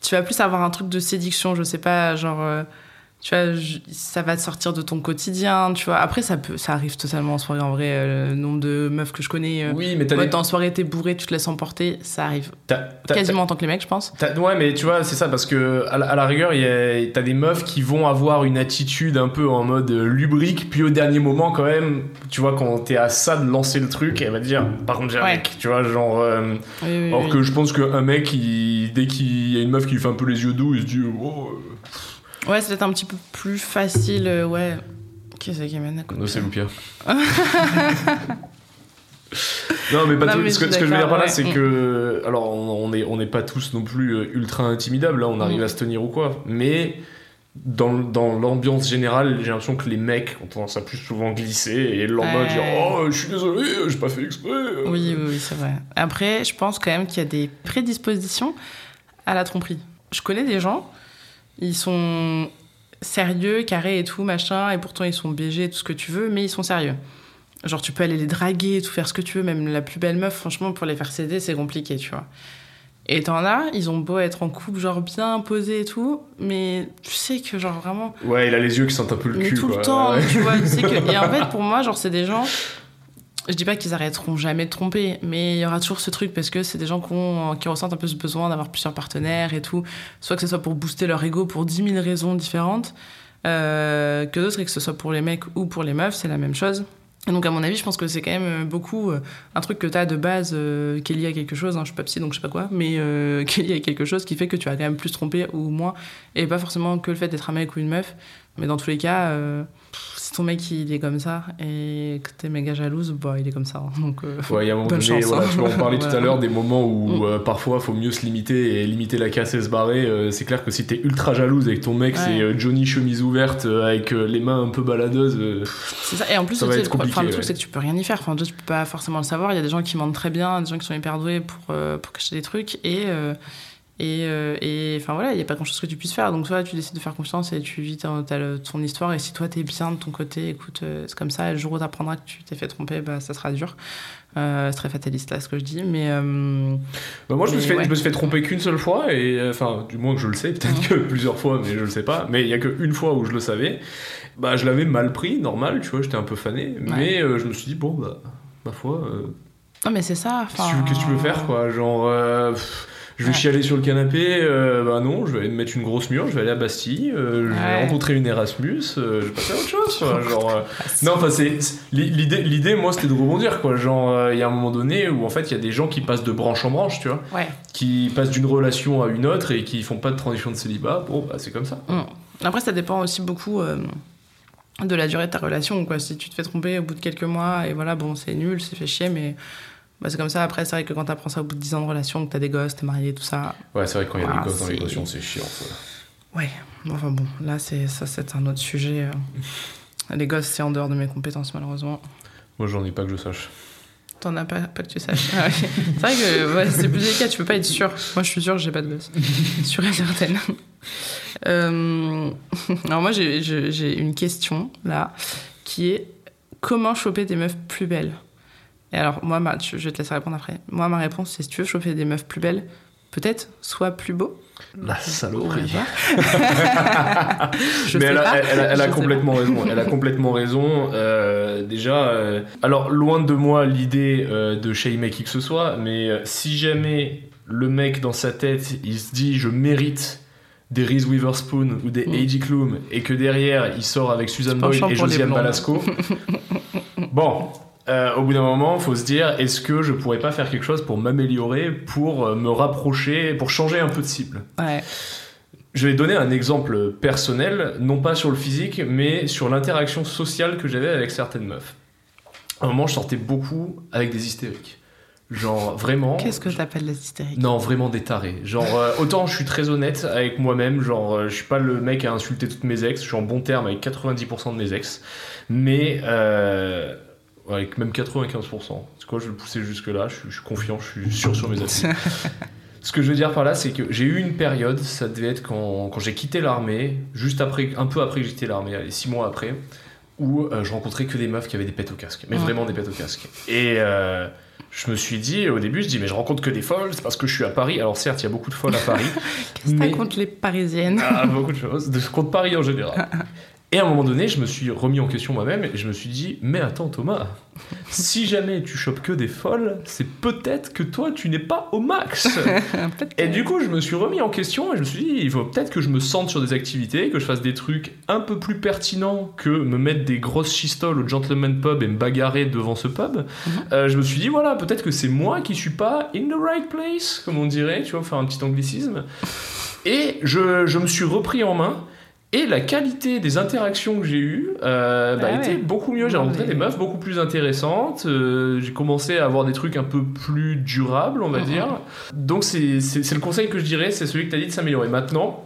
tu vas plus avoir un truc de séduction, je sais pas, genre. Tu vois, je- ça va te sortir de ton quotidien, tu vois. Après, ça peut, ça arrive totalement en soirée. En vrai, euh, le nombre de meufs que je connais, euh, Oui, mais t'as ouais, des... t'es en soirée, t'es bourré, tu te laisses emporter, ça arrive quasiment en tant que les mecs, je pense. Ouais, mais tu vois, c'est ça, parce que à la, à la rigueur, t'as des meufs qui vont avoir une attitude un peu en mode euh, lubrique, puis au dernier moment, quand même, tu vois, quand t'es à ça de lancer le truc, elle va te dire, par contre, j'ai un Ouais. mec, tu vois, genre. euh, Oui, oui, que je pense qu'un mec, il- dès qu'il y a une meuf qui lui fait un peu les yeux doux, il se dit, oh, Ouais, c'est peut-être un petit peu plus facile, euh, ouais. Qu'est-ce qui m'amène à côté non, c'est Loupia. Non, mais, pas Non, tout- mais ce, que, ce que je veux dire par là, ouais. c'est que. Alors, on on est, on n'est pas tous non plus euh, ultra intimidables, là, on arrive Mm. à se tenir ou quoi. Mais dans, dans l'ambiance générale, j'ai l'impression que les mecs ont tendance à plus souvent glisser et le lendemain Ouais. dire Oh, je suis désolé, j'ai pas fait exprès. euh. Oui, oui, oui, c'est vrai. Après, je pense quand même qu'il y a des prédispositions à la tromperie. Je connais des gens, ils sont sérieux, carrés et tout, machin, et pourtant ils sont BG, tout ce que tu veux, mais ils sont sérieux. Genre, tu peux aller les draguer tout faire ce que tu veux, même la plus belle meuf, franchement, pour les faire céder, c'est compliqué, tu vois. Et t'en as, ils ont beau être en couple, genre bien posé et tout, mais tu sais que, genre vraiment, Ouais, il a les yeux qui sentent un peu le mais cul. tout quoi. le temps, Ouais. tu vois, tu sais que... Et en fait, pour moi, genre, c'est des gens... Je dis pas qu'ils arrêteront jamais de tromper, mais il y aura toujours ce truc parce que c'est des gens qui, ressentent un peu ce besoin d'avoir plusieurs partenaires et tout. Soit que ce soit pour booster leur ego pour 10 000 raisons différentes, euh, que d'autres, et que ce soit pour les mecs ou pour les meufs, c'est la même chose. Et donc, à mon avis, je pense que c'est quand même euh, beaucoup euh, un truc que tu as de base euh, qui est lié à quelque chose. Hein, je suis pas psy, donc je sais pas quoi, mais qui est lié à quelque chose qui fait que tu vas quand même plus tromper ou moins. Et pas forcément que le fait d'être un mec ou une meuf. Mais dans tous les cas, si ton mec il est comme ça et que t'es méga jalouse, bah il est comme ça. hein. Donc, euh, Ouais, y a un moment Bonne donné, chance, voilà, hein. tu vois, on parlait tout à l'heure des moments où Mm. euh, parfois faut mieux se limiter et limiter la casse et se barrer. Euh, c'est clair que si t'es ultra jalouse avec ton mec, Ouais. c'est euh, Johnny chemise ouverte euh, avec les mains un peu baladeuses. C'est ça. Et en plus, Ça tu va sais, être le, compliqué, truc, ouais. c'est que tu peux rien y faire. Enfin, tu peux pas forcément le savoir. Il y a des gens qui mentent très bien, des gens qui sont hyper doués pour, pour cacher des trucs. Et, euh, Et, euh, enfin voilà, il n'y a pas grand chose que tu puisses faire. Donc, soit tu décides de faire confiance et tu vis ton, histoire. Et si toi, t'es bien de ton côté, écoute, euh, c'est comme ça. Et le jour où t'apprendras que tu t'es fait tromper, bah, ça sera dur. Euh, c'est très fataliste là ce que je dis. Mais. Bah, moi, je me, Mais suis fait, ouais. je me suis fait tromper qu'une seule fois, et enfin, du moins que je le sais, peut-être que plusieurs fois, mais je le sais pas. Mais il y a qu'une fois où je le savais. Bah, je l'avais mal pris, normal, tu vois, j'étais un peu fané. Mais je me suis dit, bon, bah, ma foi, Non, mais c'est ça. qu'est-ce que tu veux- faire, quoi? Genre, pff, je vais Ouais. chialer sur le canapé, euh, bah non, je vais aller me mettre une grosse mur, je vais aller à Bastille, euh, je vais Ouais. rencontrer une Erasmus, euh, je vais passer à autre chose, quoi. Genre, euh, non, enfin, c'est l'idée, l'idée, moi, c'était de rebondir, quoi. Genre, il y a un moment donné où, en fait, il y a des gens qui passent de branche en branche, tu vois Ouais. qui passent d'une relation à une autre et qui font pas de transition de célibat, bon, bah, c'est comme ça. Mm. Après, ça dépend aussi beaucoup de la durée de ta relation. Quoi. Si tu te fais tromper au bout de quelques mois, et voilà, bon, c'est nul, c'est fait chier, mais bah, c'est comme ça. Après, c'est vrai que quand t'apprends ça au bout de 10 ans de relation, que t'as des gosses, t'es marié, tout ça. Ouais, c'est vrai que quand il y a des gosses dans c'est- l'équation, c'est chiant. Ouais, enfin bon, là, c'est, ça, c'est un autre sujet. euh. Les gosses, c'est en dehors de mes compétences, malheureusement. Moi, j'en ai pas que je sache. T'en as pas, pas que tu saches. Ah ouais. C'est vrai que ouais, c'est plus délicat, tu peux pas être sûr. Moi, je suis sûre que j'ai pas de gosse. Sûre et certaine. Euh, Alors, moi, j'ai une question, là, qui est comment choper des meufs plus belles? Et alors, moi, ma- je vais te laisser répondre après. Moi, ma réponse, c'est si tu veux choper des meufs plus belles, peut-être soit plus beau. La saloperie. Mais elle a, elle elle complètement raison. Elle a complètement raison. Euh, déjà, euh, alors loin de moi l'idée euh, de shamer qui que ce soit, mais euh, si jamais le mec dans sa tête, il se dit je mérite des Reese Witherspoon ou des Mm. Heidi Klum et que derrière il sort avec Susan Se Boyle et Josiane. Balasco. bon. Euh, au bout d'un moment, faut se dire, est-ce que je pourrais pas faire quelque chose pour m'améliorer, pour euh, me rapprocher, pour changer un peu de cible? Ouais. je vais donner un exemple personnel, non pas sur le physique, mais sur l'interaction sociale que j'avais avec certaines meufs. À un moment, je sortais beaucoup avec des hystériques. Genre, vraiment. Qu'est-ce que t'appelles la hystérique Non, vraiment des tarés. Genre, euh, autant je suis très honnête avec moi-même, genre, euh, je suis pas le mec à insulter toutes mes ex, je suis en bon terme avec 90% de mes ex, mais euh, avec même 95%. C'est quoi, je vais le pousser jusque-là, je suis, je suis confiant, je suis sûr sur mes acquis. Ce que je veux dire par là, c'est que j'ai eu une période, ça devait être quand, quand j'ai quitté l'armée, juste après, un peu après que j'ai quitté l'armée, allez, six mois après, où euh, je rencontrais que des meufs qui avaient des pètes au casque, mais Ouais. vraiment des pètes au casque. Et euh, je me suis dit, au début, je dis, mais je rencontre que des folles, c'est parce que je suis à Paris. Alors certes, il y a beaucoup de folles à Paris, Qu'est-ce que mais t'as contre les parisiennes? Ah, beaucoup de choses, de- contre Paris en général. Et à un moment donné, je me suis remis en question moi-même et je me suis dit, mais attends Thomas, si jamais tu chopes que des folles, c'est peut-être que toi tu n'es pas au max. Et du coup, je me suis remis en question et je me suis dit, il faut peut-être que je me sente sur des activités, que je fasse des trucs un peu plus pertinents que me mettre des grosses chistoles au gentleman pub et me bagarrer devant ce pub. Euh, je me suis dit, voilà, peut-être que c'est moi qui suis pas in the right place, comme on dirait, tu vois, faire un petit anglicisme. Et je, je me suis repris en main. Et la qualité des interactions que j'ai eues euh, bah, Ah était beaucoup mieux. J'ai rencontré mais- des meufs beaucoup plus intéressantes. euh, j'ai commencé à avoir des trucs un peu plus durables, on va dire. Donc c'est le conseil que je dirais, c'est celui que tu as dit de s'améliorer. Maintenant,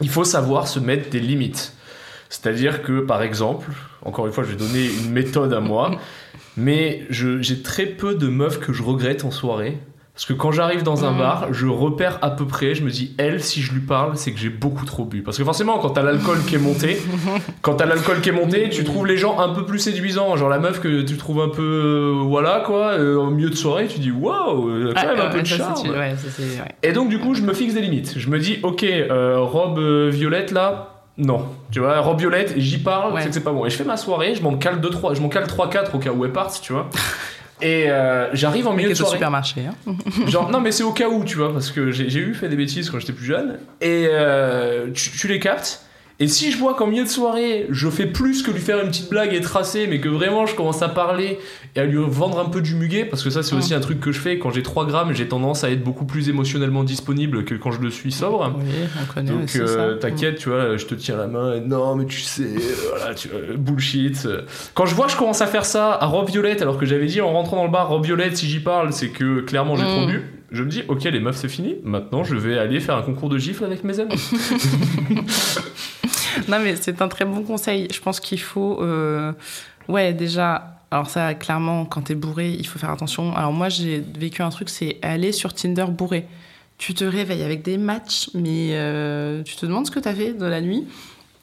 il faut savoir se mettre des limites. C'est-à-dire que, par exemple, encore une fois, je vais donner une méthode à moi, mais j'ai très peu de meufs que je regrette en soirée. Parce que quand j'arrive dans un Mhm. bar, je repère à peu près, je me dis, elle, si je lui parle, c'est que j'ai beaucoup trop bu. Parce que forcément, quand t'as l'alcool qui est monté, quand t'as l'alcool qui est monté, tu trouves les gens un peu plus séduisants. Genre la meuf que tu trouves un peu, euh, voilà quoi, euh, en milieu de soirée, tu dis, waouh, a quand Ah, même un ouais, peu de ça, charme. c'est- ouais, ça, c'est- ouais. Et donc du coup, je me fixe des limites. Je me dis, ok, euh, robe euh, violette là, non. Tu vois, robe violette, j'y parle, Ouais. c'est que c'est pas bon. Et je fais ma soirée, je m'en cale 2 3, je m'en cale 3 4 au cas où elle parte, tu vois. Et euh, j'arrive en milieu de est au soirée. supermarché. Hein. Genre, non, mais c'est au cas où, tu vois, parce que j'ai j'ai eu fait des bêtises quand j'étais plus jeune. Et euh, tu, tu les captes. Et si je vois qu'en milieu de soirée, je fais plus que lui faire une petite blague et tracer, mais que vraiment je commence à parler et à lui vendre un peu du muguet, parce que ça c'est Mm. aussi un truc que je fais, quand j'ai 3 grammes, j'ai tendance à être beaucoup plus émotionnellement disponible que quand je le suis sobre. Oui, on connaît Donc euh, ça. t'inquiète, tu vois, je te tiens la main, et non mais tu sais, euh, voilà, tu, euh, bullshit. Quand je vois que je commence à faire ça à robe violette, alors que j'avais dit en rentrant dans le bar, robe violette, si j'y parle, c'est que clairement j'ai Mm. trop bu, je me dis, ok les meufs c'est fini, maintenant je vais aller faire un concours de gifles avec mes amis. Non, mais c'est un très bon conseil. Je pense qu'il faut. euh, Ouais, déjà. Alors, ça, clairement, quand t'es bourré, il faut faire attention. Alors, moi, j'ai vécu un truc, c'est aller sur Tinder bourré. tu te réveilles avec des matchs, mais euh, tu te demandes ce que t'as fait de la nuit.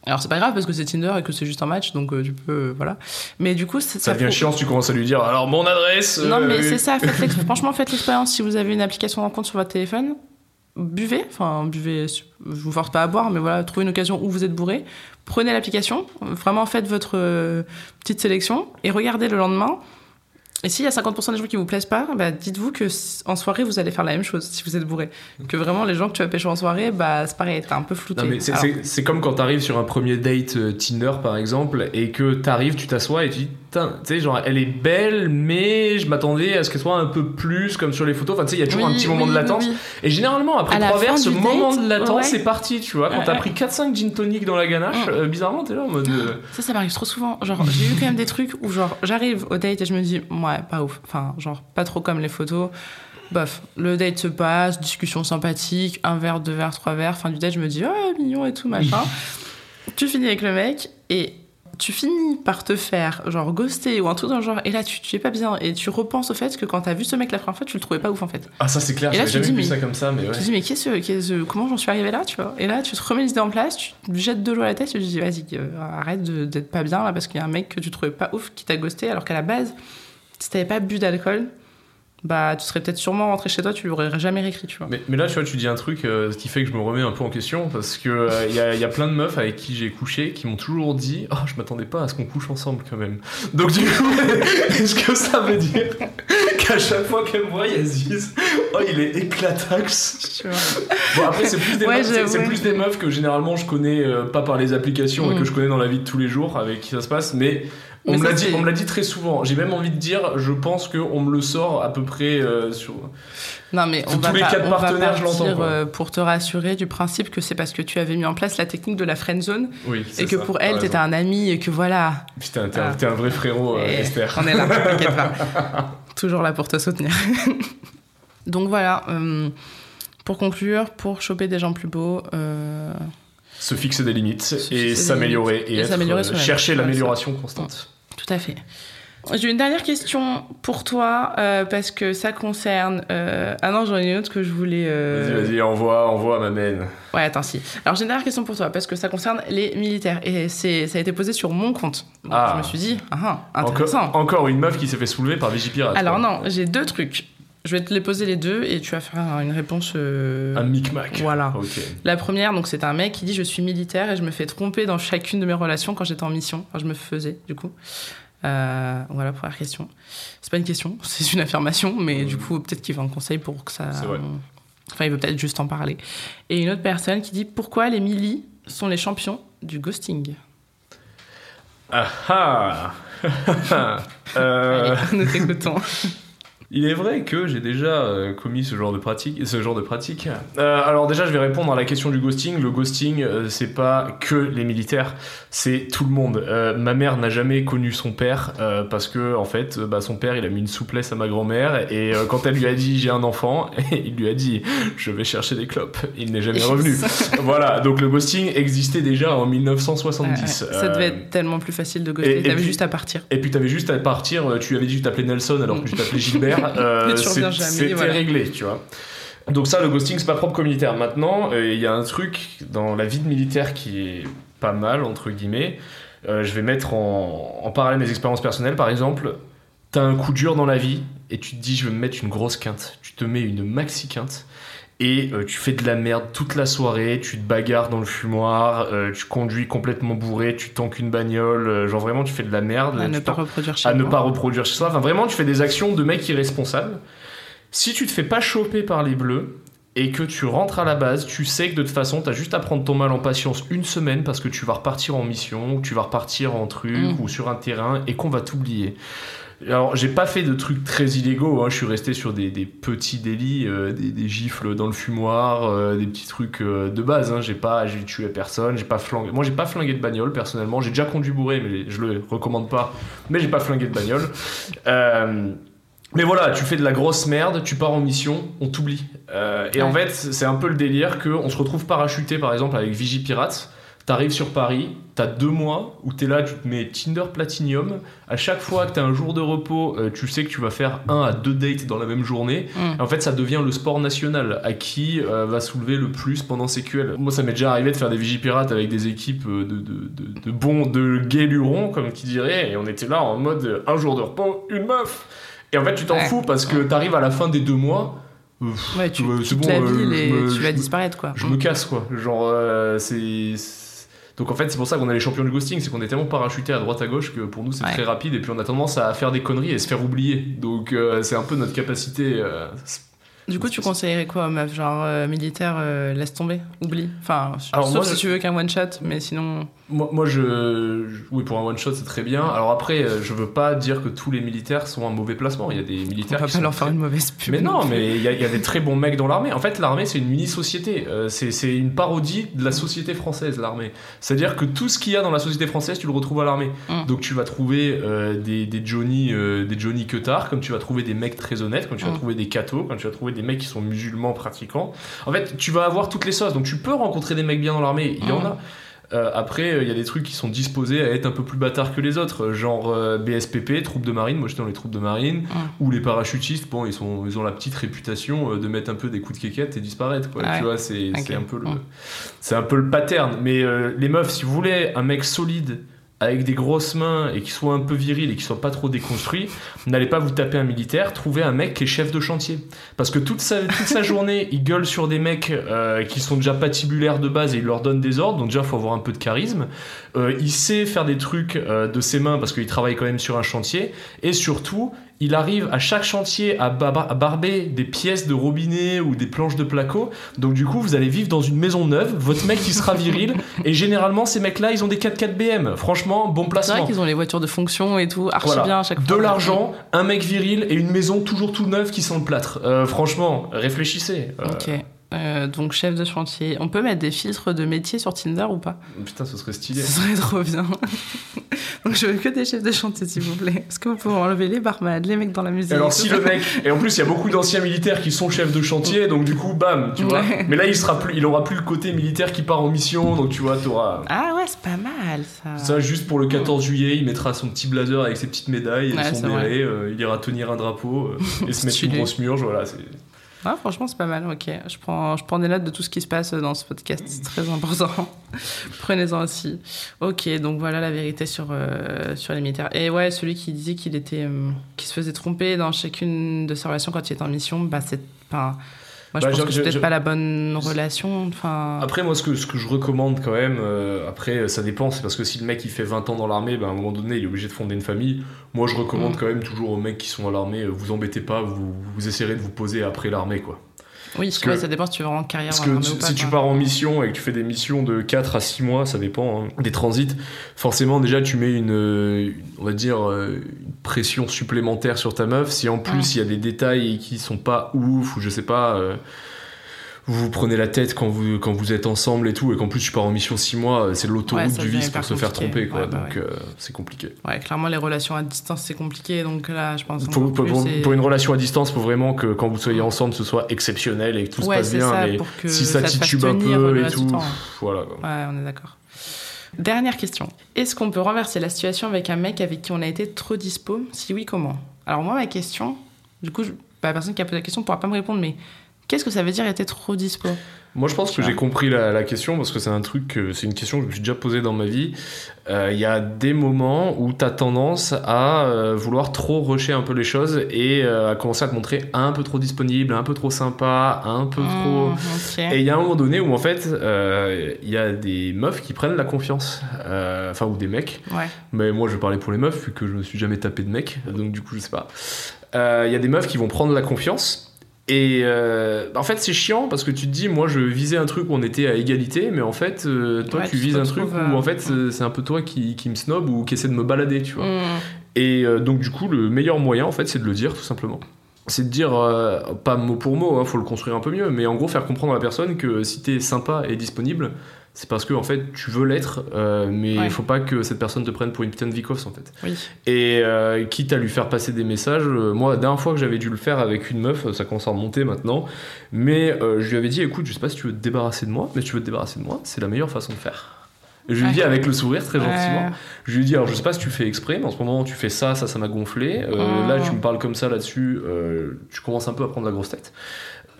Alors c'est pas grave parce que c'est Tinder et que c'est juste un match, donc euh, tu peux, euh, voilà. Mais du coup, c'est- Ça devient chiant si tu commences à lui dire alors mon adresse. Non, euh, mais c'est ça. faites franchement, faites l'expérience. Si vous avez une application rencontre sur votre téléphone, buvez. Enfin, buvez. Je vous force pas à boire, mais voilà, trouvez une occasion où vous êtes bourré. Prenez l'application. Vraiment, faites votre euh, petite sélection et regardez le lendemain. Et s'il y a 50% des gens qui vous plaisent pas, bah, dites-vous que en soirée, vous allez faire la même chose si vous êtes bourré. Que vraiment, les gens que tu vas pêcher en soirée, bah, c'est pareil, t'es un peu flouté. Alors, c'est comme quand t'arrives sur un premier date euh, Tinder par exemple et que t'arrives, tu t'assois et tu dis Putain, tu sais, genre elle est belle, mais je m'attendais à ce qu'elle soit un peu plus comme sur les photos. Enfin, tu sais, il y a toujours oui, un petit moment oui, de latence. oui. Et généralement, après trois verres, ce moment date, de latence, ouais. c'est parti, tu vois. Quand Ouais, t'as ouais. pris 4-5 gin tonic dans la ganache, euh, bizarrement, t'es là en mode. euh, Ça, ça m'arrive trop souvent. Genre, j'ai eu quand même des trucs où, genre, j'arrive au date et je me dis, ouais, pas ouf. Enfin, genre, pas trop comme les photos. Bof, le date se passe, discussion sympathique, un verre, deux verres, trois verres. Fin du date, je me dis, oh, mignon et tout, machin. tu finis avec le mec et tu finis par te faire, genre, ghoster ou un truc dans le genre. Et là, tu, tu es pas bien. Et tu repenses au fait que quand t'as vu ce mec la première fois, tu le trouvais pas ouf, en fait. Ah, ça c'est clair, te jamais dis, vu mais- ça comme ça, mais ouais. Tu te dis, mais qu'est-ce, qu'est-ce- comment j'en suis arrivé là, tu vois? Et là, tu te remets les idées en place, tu te jettes de l'eau à la tête, tu te dis, vas-y, euh, arrête de- d'être pas bien là, parce qu'il y a un mec que tu trouvais pas ouf qui t'a ghosté, alors qu'à la base, si t'avais pas bu d'alcool, bah, tu serais peut-être sûrement rentré chez toi, tu lui aurais jamais réécrit, tu vois. Mais, mais là, tu vois, tu dis un truc euh, ce qui fait que je me remets un peu en question parce que euh, il y, a, y a plein de meufs avec qui j'ai couché qui m'ont toujours dit Oh, je m'attendais pas à ce qu'on couche ensemble quand même. Donc, du coup, est-ce que ça veut dire qu'à chaque fois qu'elles me voient, elles se disent Oh, il est éclatax. Bon, après, c'est plus, des Ouais, meufs- plus des que généralement je connais euh, pas par les applications mais Mm. que je connais dans la vie de tous les jours avec qui ça se passe. Mais. On me l'a dit, on me l'a dit très souvent. J'ai même envie de dire, je pense qu'on me le sort à peu près euh, sur. Non, mais on Tous va les pas, quatre on va partenaires, je l'entends, euh, pour te rassurer du principe que c'est parce que tu avais mis en place la technique de la friend zone Oui. et que pour elle, t'étais un ami et que voilà, Putain, t'es un, Ah. t'es un vrai frérot, euh, Et Esther. On est là, t'inquiète pas. Toujours là pour te soutenir. Donc voilà, euh, pour conclure, pour choper des gens plus beaux, Se fixer des limites et s'améliorer et, et être, s'améliorer euh, chercher l'amélioration constante. tout à fait. J'ai une dernière question pour toi, euh, parce que ça concerne... euh, Ah non, j'en ai une autre que je voulais... euh, Vas-y, vas-y, envoie, envoie ma mène. Ouais, attends, si. Alors j'ai une dernière question pour toi, parce que ça concerne les militaires. Et c'est, ça a été posé sur mon compte. Donc, Ah. Je me suis dit, ah, ah, intéressant. Encore, encore une meuf qui s'est fait soulever par Vigipirate. Alors quoi. non, j'ai deux trucs. Je vais te les poser les deux et tu vas faire une réponse... euh, Un micmac. Voilà. La première, donc c'est un mec qui dit je suis militaire et je me fais tromper dans chacune de mes relations quand j'étais en mission. Enfin, je me faisais du coup. Euh, voilà première question. C'est pas une question, c'est une affirmation, mais du coup peut-être qu'il veut un conseil pour que ça. C'est vrai. Enfin, il veut peut-être juste en parler. Et une autre personne qui dit pourquoi les milis sont les champions du ghosting? Ah ah Euh, Allez, nous t'écoutons. Il est vrai que j'ai déjà euh, commis ce genre de pratique. Ce genre de pratique. Euh, alors déjà, je vais répondre à la question du ghosting. Le ghosting, euh, c'est pas que les militaires, c'est tout le monde. Euh, ma mère n'a jamais connu son père euh, parce que en fait, euh, bah, son père, il a mis une souplesse à ma grand-mère et euh, quand elle lui a dit j'ai un enfant, il lui a dit je vais chercher des clopes. Il n'est jamais revenu. voilà. Donc le ghosting existait déjà en 1970. ça devait être tellement plus facile de ghoster. T'avais juste à partir. et puis t'avais juste à partir, tu avais dit que tu t'appelais Nelson alors que tu t'appelais Gilbert. euh, C'était voilà. réglé, tu vois. Donc ça, le ghosting, c'est pas propre militaires. Maintenant, euh, il y a un truc dans la vie de militaire qui est pas mal, entre guillemets. Euh, je vais mettre en, en parallèle mes expériences personnelles. Par exemple, t'as un coup dur dans la vie et tu te dis je vais me mettre une grosse quinte. Tu te mets une maxi quinte et euh, tu fais de la merde toute la soirée, tu te bagarres dans le fumoir, euh, tu conduis complètement bourré, tu tanques une bagnole, euh, genre vraiment tu fais de la merde. À ne pas reproduire chez à ne pas reproduire chez soi. Enfin, vraiment, tu fais des actions de mec irresponsable. Si tu te fais pas choper par les bleus et que tu rentres à la base, tu sais que de toute façon, t'as juste à prendre ton mal en patience une semaine parce que tu vas repartir en mission, ou tu vas repartir en truc Mm. ou sur un terrain et qu'on va t'oublier. Alors, j'ai pas fait de trucs très illégaux, hein. je suis resté sur des, des petits délits, euh, des, des gifles dans le fumoir, euh, des petits trucs euh, de base. Hein. J'ai pas, j'ai tué personne, j'ai pas flingué. Moi, j'ai pas flingué de bagnole personnellement. J'ai déjà conduit bourré, mais je le recommande pas. Mais j'ai pas flingué de bagnole. Mais voilà, tu fais de la grosse merde, tu pars en mission, on t'oublie. Et en fait, c'est un peu le délire qu'on se retrouve parachuté, par exemple, avec Vigipirate. T'arrives sur Paris, t'as deux mois où t'es là, tu te mets Tinder Platinum. À chaque fois que t'as un jour de repos, euh, tu sais que tu vas faire un à deux dates dans la même journée. Mm. Et en fait, ça devient le sport national à qui euh, va soulever le plus pendant ces QL. Moi, ça m'est déjà arrivé de faire des vigipirates avec des équipes euh, de, de, de, de bons, de gays lurons, comme qui dirait, et on était là en mode un jour de repos, une meuf. Et en fait, tu t'en Ouais. fous parce que t'arrives à la fin des deux mois. pff, Ouais, tu c'est bon, la euh, ville et me- tu vas disparaître, quoi. je Mm. me casse quoi. Genre, c'est. Donc en fait, c'est pour ça qu'on a les champions du ghosting, c'est qu'on est tellement parachutés à droite à gauche que pour nous c'est Ouais. très rapide et puis on a tendance à faire des conneries et se faire oublier. Donc euh, c'est un peu notre capacité. euh, Du coup, tu conseillerais quoi aux meufs Genre euh, militaire, euh, laisse tomber, oublie. Enfin, Alors, sauf moi, si je- tu veux qu'un one shot, mais sinon. Moi, moi je, je- Oui, pour un one shot c'est très bien. Alors après, euh, je veux pas dire que tous les militaires sont un mauvais placement. Il y a des On militaires va qui pas sont leur faire très- une mauvaise pub. Mais non, mais il y, a- il y a des très bons mecs dans l'armée. En fait, l'armée, c'est une mini-société. C'est une parodie de la société française, l'armée. C'est-à-dire que tout ce qu'il y a dans la société française, tu le retrouves à l'armée. Mm. Donc tu vas trouver euh, des, des Johnny des Johnny Queutard, comme tu vas trouver des mecs très honnêtes, comme tu vas Mm. trouver des cathos, comme tu vas trouver des mecs qui sont musulmans pratiquants. En fait, tu vas avoir toutes les sauces. Donc tu peux rencontrer des mecs bien dans l'armée. Il y en Mm. a. Euh, après, euh, il y a des trucs qui sont disposés à être un peu plus bâtards que les autres, euh, genre euh, BSPP, troupes de marine. Moi, j'étais dans les troupes de marine. Ou les parachutistes, bon, ils, sont, ils ont la petite réputation euh, de mettre un peu des coups de quéquette et disparaître, quoi. Tu vois, c'est un peu le, Mm. c'est un peu le pattern. Mais euh, les meufs, si vous voulez un mec solide avec des grosses mains et qui soit un peu viril et qui soit pas trop déconstruit, n'allez pas vous taper un militaire, trouvez un mec qui est chef de chantier. Parce que toute sa, toute sa journée, il gueule sur des mecs euh, qui sont déjà patibulaires de base et il leur donne des ordres, donc déjà, faut avoir un peu de charisme. Euh, il sait faire des trucs euh, de ses mains parce qu'il travaille quand même sur un chantier. Et surtout, il arrive à chaque chantier à, ba- à barber des pièces de robinet ou des planches de placo. Donc du coup, vous allez vivre dans une maison neuve, votre mec qui sera viril. et généralement, ces mecs-là, ils ont des 4x4 BM. Franchement, bon C'est placement. vrai qu'ils ont les voitures de fonction et tout, archi Voilà. bien à chaque De fois. l'argent, un mec viril et une maison toujours tout neuve qui sent le plâtre. Euh, franchement, réfléchissez. Euh, Ok. Euh, donc chef de chantier. On peut mettre des filtres de métier sur Tinder ou pas? Putain, ce serait stylé. Ce serait trop bien. donc je veux que des chefs de chantier s'il vous plaît. Est-ce que vous pouvez enlever les barman, les mecs dans la musique alors si le mec et en plus il y a beaucoup d'anciens militaires qui sont chefs de chantier donc du coup bam tu vois Ouais. mais là il sera plus il aura plus le côté militaire qui part en mission donc tu vois t'auras Ah ouais, c'est pas mal ça. ça juste pour le 14 juillet il mettra son petit blazer avec ses petites médailles et Ouais, son béret euh, il ira tenir un drapeau euh, et se mettre une grosse murge voilà c'est Ah, franchement, c'est pas mal, ok. Je prends, je prends des notes de tout ce qui se passe dans ce podcast, c'est très important. Prenez-en aussi. Ok, donc voilà la vérité sur, euh, sur les militaires. Et ouais, celui qui disait qu'il était, euh, se faisait tromper dans chacune de ses relations quand il était en mission, bah c'est pas. Moi, je Bah, pense que c'est peut-être pas la bonne relation. Enfin, Après, moi, ce que, ce que je recommande quand même, euh, après, ça dépend, c'est parce que si le mec il fait 20 ans dans l'armée, ben, à un moment donné, il est obligé de fonder une famille. Moi, je recommande Mm. quand même toujours aux mecs qui sont à l'armée, euh, vous embêtez pas, vous, vous essayerez de vous poser après l'armée, quoi. Oui, parce que- ça dépend si tu veux en carrière Parce que pas, si tu pars en mission et que tu fais des missions de 4 à 6 mois, ça dépend, hein, des transits, forcément, déjà, tu mets une, euh, une- on va dire, euh, une pression supplémentaire sur ta meuf. Si en plus, il y a des détails qui sont pas ouf, ou je sais pas. euh, vous vous prenez la tête quand vous, quand vous êtes ensemble et tout, et qu'en plus tu pars en mission 6 mois, euh, c'est l'autoroute Ouais, du vice pour se faire tromper, quoi. Ouais, bah donc ouais. euh, c'est compliqué. Ouais, clairement, les relations à distance, c'est compliqué. Donc là, je pense. Pour, pour- plus, une relation à distance, il faut vraiment que quand vous soyez ensemble, ce soit exceptionnel et que tout se passe bien. ça, mais pour que si ça, ça titube un peu et tout, temps. voilà. quoi. Ouais, on est d'accord. Dernière question. Est-ce qu'on peut renverser la situation avec un mec avec qui on a été trop dispo? Si oui, comment? Alors moi, ma question, du coup, je- bah, la personne qui a posé la question ne pourra pas me répondre, mais qu'est-ce que ça veut dire être trop dispo? Moi, je pense que j'ai compris la, la question parce que c'est un truc, c'est une question que je me suis déjà posée dans ma vie. Euh, Il y a des moments où tu as tendance à euh, vouloir trop rusher un peu les choses et euh, à commencer à te montrer un peu trop disponible, un peu trop sympa, un peu trop. Mmh, ok. Et il y a un moment donné où en fait, euh, il y a des meufs qui prennent la confiance, Euh, enfin ou des mecs. Ouais. Mais moi, je vais parler pour les meufs vu que je me suis jamais tapé de mec, donc du coup, je sais pas. Euh, Il y a des meufs qui vont prendre la confiance. Et euh, en fait, c'est chiant parce que tu te dis, moi, je visais un truc où on était à égalité, mais en fait, euh, toi, Ouais, tu vises un truc où en fait, c'est un peu toi qui, qui me snob ou qui essaie de me balader, tu vois. Mmh. Et euh, donc, du coup, le meilleur moyen, en fait, c'est de le dire, tout simplement. C'est de dire, pas mot pour mot, hein, faut le construire un peu mieux, mais en gros, faire comprendre à la personne que si t'es sympa et disponible, c'est parce que, en fait, tu veux l'être, euh, mais il Ouais. faut pas que cette personne te prenne pour une putain de vicos, en fait. Oui. Et euh, quitte à lui faire passer des messages, euh, moi, la dernière fois que j'avais dû le faire avec une meuf, ça commence à remonter maintenant, mais je lui avais dit, écoute, je sais pas si tu veux te débarrasser de moi, mais si tu veux te débarrasser de moi, c'est la meilleure façon de faire. Je lui dis Ouais. avec le sourire très gentiment. Je lui dis alors je sais pas si tu fais exprès, mais en ce moment tu fais ça, ça, ça m'a gonflé. Oh. Là tu me parles comme ça là-dessus, tu commences un peu à prendre la grosse tête.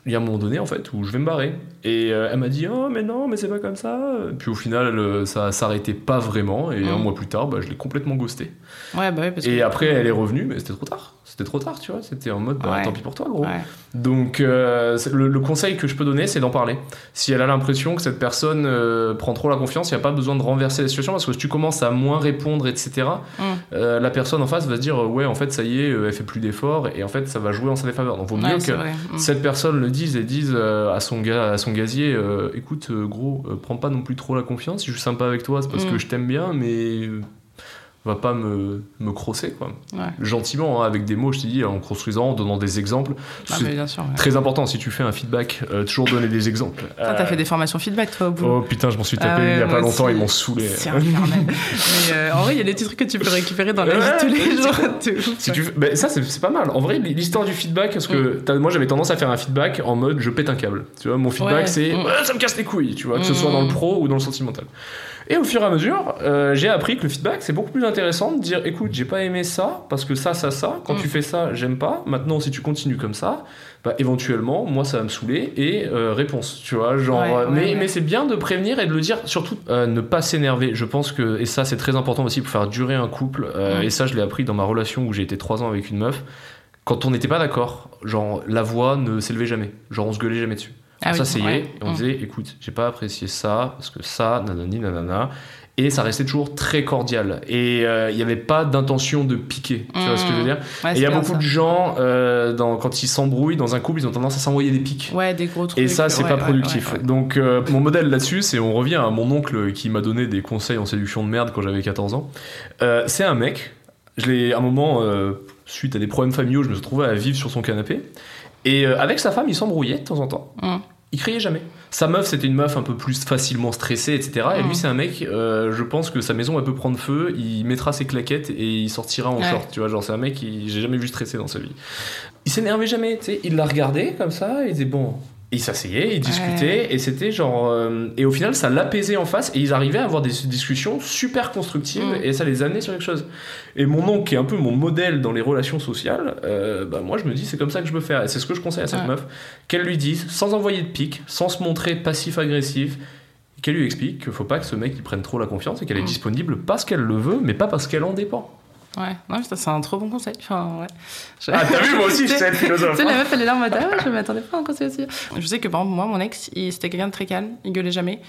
Il y a un moment donné en fait où je vais me barrer. Et euh, elle m'a dit oh mais non mais c'est pas comme ça. Puis au final euh, ça s'arrêtait pas vraiment et un Mm. mois plus tard bah, je l'ai complètement ghosté. Ouais, bah oui, parce Et que. après elle est revenue mais c'était trop tard. C'était trop tard tu vois. C'était en mode bah, Ouais. tant pis pour toi gros. Ouais. Donc euh, le, le conseil que je peux donner, c'est d'en parler. Si elle a l'impression que cette personne euh, prend trop la confiance, il n'y a pas besoin de renverser la situation parce que si tu commences à moins répondre, etc., Mm. euh, la personne en face va se dire ouais en fait ça y est, elle fait plus d'efforts et en fait ça va jouer en sa défaveur. Donc vaut mieux Ouais, que. Mm. cette personne le dise et dise à son gars, à son gazier, écoute gros, prends pas non plus trop la confiance. Si je suis sympa avec toi, c'est parce Mm. que je t'aime bien, mais va pas me me crosser quoi. Ouais. Gentiment hein, avec des mots, je te dis en construisant, en donnant des exemples. Ah, C'est sûr. ouais. Très important, si tu fais un feedback, euh, toujours donner des exemples. Toi, t'as Euh, fait des formations feedback, toi, au boulot Oh putain, je m'en suis tapé Ah ouais, il y a pas longtemps, ils m'ont saoulé. C'est infernal. Mais euh, en vrai, il y a des petits trucs que tu peux récupérer dans la vie de tous les jours. Si tu ben, ça, c'est pas mal. En vrai, l'histoire du feedback, parce que t'as- moi j'avais tendance à faire un feedback en mode je pète un câble. Tu vois, mon feedback c'est Mm. Ouais, ça me casse les couilles, tu vois, que ce Mm. soit dans le pro ou dans le sentimental. Et au fur et à mesure, euh, j'ai appris que le feedback c'est beaucoup plus intéressant de dire écoute, j'ai pas aimé ça parce que ça, ça, ça. Quand Mm. tu fais ça, j'aime pas. Maintenant, si tu continues comme ça, bah éventuellement, moi ça va me saouler et euh, réponse, tu vois. Genre, Ouais, ouais, mais, ouais. mais c'est bien de prévenir et de le dire, surtout euh, ne pas s'énerver. Je pense que, et ça c'est très important aussi pour faire durer un couple, Mm. et ça je l'ai appris dans ma relation où j'ai été trois ans avec une meuf. Quand on n'était pas d'accord, genre la voix ne s'élevait jamais, genre on se gueulait jamais dessus. Ah on oui, ouais. on Mm. disait écoute, j'ai pas apprécié ça, parce que ça, nanani, nanana. Et ça restait toujours très cordial. Et euh, il n'y avait pas d'intention de piquer. Tu vois ce que je veux dire? Ouais, Et il y a beaucoup ça. de gens, euh, dans, quand ils s'embrouillent dans un couple, ils ont tendance à s'envoyer des pics. Ouais, des gros trucs. Et ça, c'est ouais, pas productif. Donc, euh, mon modèle là-dessus, c'est on revient à mon oncle qui m'a donné des conseils en séduction de merde quand j'avais 14 ans. Euh, c'est un mec, je l'ai à un moment, euh, suite à des problèmes familiaux, je me suis retrouvé à vivre sur son canapé. Et euh, avec sa femme, il s'embrouillait de temps en temps. Mm. Il criait jamais. Sa meuf, c'était une meuf un peu plus facilement stressée, etc. Et Mm. lui, c'est un mec, euh, je pense que sa maison, elle peut prendre feu, il mettra ses claquettes et il sortira en Ouais. short. Tu vois, genre, c'est un mec, qui j'ai jamais vu stresser dans sa vie. Il s'énervait jamais, tu sais. Il la regardait comme ça, il disait bon. Il s'asseyait, il discutait, et c'était genre. euh, et au final, ça l'apaisait en face, et ils arrivaient à avoir des discussions super constructives, Mm. et ça les amenait sur quelque chose. Et mon oncle, qui est un peu mon modèle dans les relations sociales, euh, bah moi je me dis, c'est comme ça que je veux faire, et c'est ce que je conseille à cette Ouais. meuf, qu'elle lui dise, sans envoyer de pique, sans se montrer passif-agressif, qu'elle lui explique qu'il faut pas que ce mec il prenne trop la confiance, et qu'elle est Mm. disponible parce qu'elle le veut, mais pas parce qu'elle en dépend. Ouais, non, c'est un trop bon conseil. Enfin, ouais. Je- Ah, t'as vu, moi aussi, je sais être philosophe. Tu sais, la meuf, elle est là en mode, ah ouais, je m'attendais pas à un conseil aussi. Je sais que, par exemple, moi, mon ex, il- c'était quelqu'un de très calme, il gueulait jamais.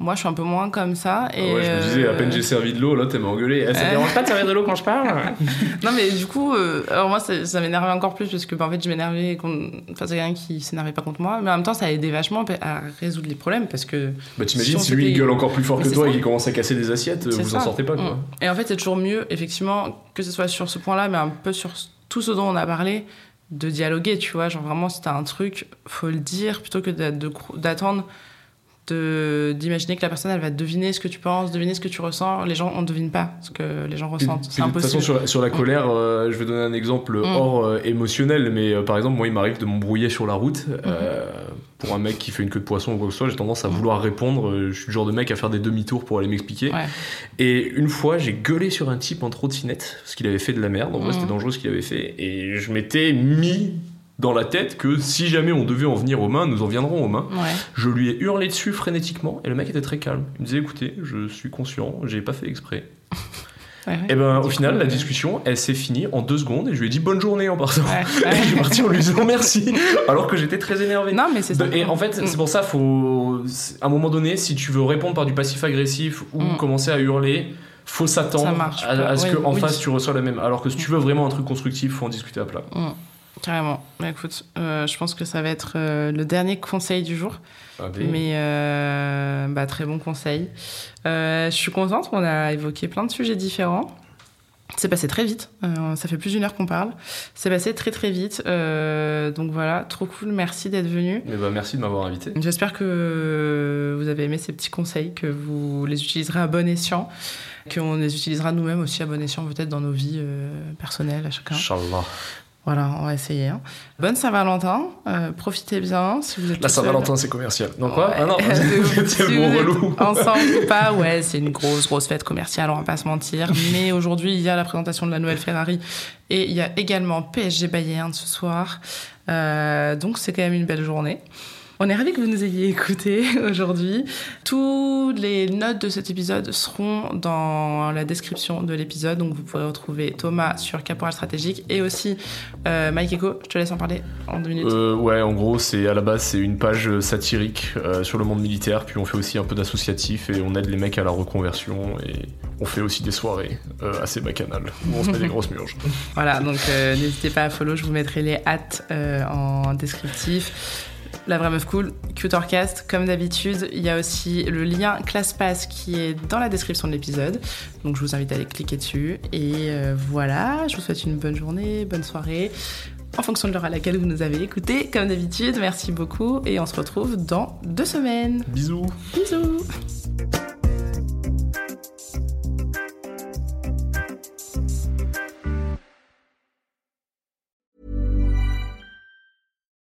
Moi, je suis un peu moins comme ça. Et ouais, je me disais, à euh, peine j'ai servi de l'eau, là, t'es engueulé. Eh, ça te Ouais. dérange pas de servir de l'eau quand je parle Non, mais du coup, euh, alors moi, ça, ça m'énervait encore plus parce que, bah, en fait, je m'énervais qu'on- face à quelqu'un qui s'énervait pas contre moi. Mais en même temps, ça a aidé vachement à résoudre les problèmes parce que. Bah t'imagines Si si, on lui il gueule encore plus fort Mais que c'est toi ça. et qu'il commence à casser des assiettes, C'est vous en ça. sortez pas quoi. Mm. Et en fait, c'est toujours mieux, effectivement, que ce soit sur ce point-là, mais un peu sur tout ce dont on a parlé, de dialoguer, tu vois. Genre vraiment, si t'as un truc, faut le dire plutôt que d'attendre de d'imaginer que la personne elle va deviner ce que tu penses, deviner ce que tu ressens. Les gens on devine pas ce que les gens ressentent. C'est de toute façon, impossible. sur, sur la colère, euh, je vais donner un exemple Mm. hors euh, émotionnel, mais euh, par exemple, moi, il m'arrive de m'embrouiller sur la route. Mm-hmm. pour un mec qui fait une queue de poisson ou quoi que ce soit, j'ai tendance à vouloir répondre. je suis le genre de mec à faire des demi-tours pour aller m'expliquer. Ouais. Et une fois, j'ai gueulé sur un type en trottinette, parce qu'il avait fait de la merde. En vrai, Mm. c'était dangereux ce qu'il avait fait. Et je m'étais mis dans la tête que si jamais on devait en venir aux mains, nous en viendrons aux mains. Ouais. Je lui ai hurlé dessus frénétiquement et le mec était très calme. Il me disait écoutez, je suis conscient, j'ai pas fait exprès. Ouais, ouais. Et ben au final, coup, la euh, discussion, elle s'est finie en deux secondes et je lui ai dit bonne journée en partant. Et je suis parti en lui disant merci, alors que j'étais très énervé. Non, mais c'est ça. Et en fait, Mm. c'est pour ça, faut à un moment donné, si tu veux répondre par du passif agressif ou Mm. commencer à hurler, faut s'attendre à, ce Oui, que en oui. face tu reçois la même. Alors que si tu veux vraiment un truc constructif, faut en discuter à plat. Mm. Carrément. Bah, écoute, euh, je pense que ça va être euh, le dernier conseil du jour. Allez. Mais euh, bah, très bon conseil. Je suis contente, on a évoqué plein de sujets différents. C'est passé très vite, ça fait plus d'une heure qu'on parle. C'est passé très très vite. Donc voilà, trop cool, merci d'être venu. Mais bah, merci de m'avoir invité. J'espère que vous avez aimé ces petits conseils, que vous les utiliserez à bon escient, qu'on les utilisera nous-mêmes aussi à bon escient peut-être dans nos vies euh, personnelles à chacun. Inch'Allah. Voilà, on va essayer. hein. Bonne Saint-Valentin, euh, profitez bien si vous êtes La. Saint-Valentin, c'est commercial. Donc quoi. Ah non, c'est êtes relou. Ensemble ou pas, ouais, c'est une grosse, grosse fête commerciale, on va pas se mentir. Mais aujourd'hui, il y a la présentation de la nouvelle Ferrari et il y a également PSG Bayern ce soir. Euh, donc c'est quand même une belle journée. On est ravis que vous nous ayez écoutés aujourd'hui. Toutes les notes de cet épisode seront dans la description de l'épisode, donc vous pourrez retrouver Thomas sur Caporal Stratégique et aussi euh, Mike Echo. Je te laisse en parler en deux minutes. Euh, ouais, en gros, c'est à la base c'est une page satirique euh, sur le monde militaire, puis on fait aussi un peu d'associatif et on aide les mecs à la reconversion et on fait aussi des soirées assez bacchanales où on se met des grosses murges. Voilà, donc n'hésitez pas à follow, je vous mettrai les hâtes en descriptif. La vraie meuf cool, Cutorcast, comme d'habitude, il y a aussi le lien ClassPass qui est dans la description de l'épisode. Donc je vous invite à aller cliquer dessus. Et euh, voilà, je vous souhaite une bonne journée, bonne soirée, en fonction de l'heure à laquelle vous nous avez écoutés. Comme d'habitude, merci beaucoup et on se retrouve dans deux semaines. Bisous Bisous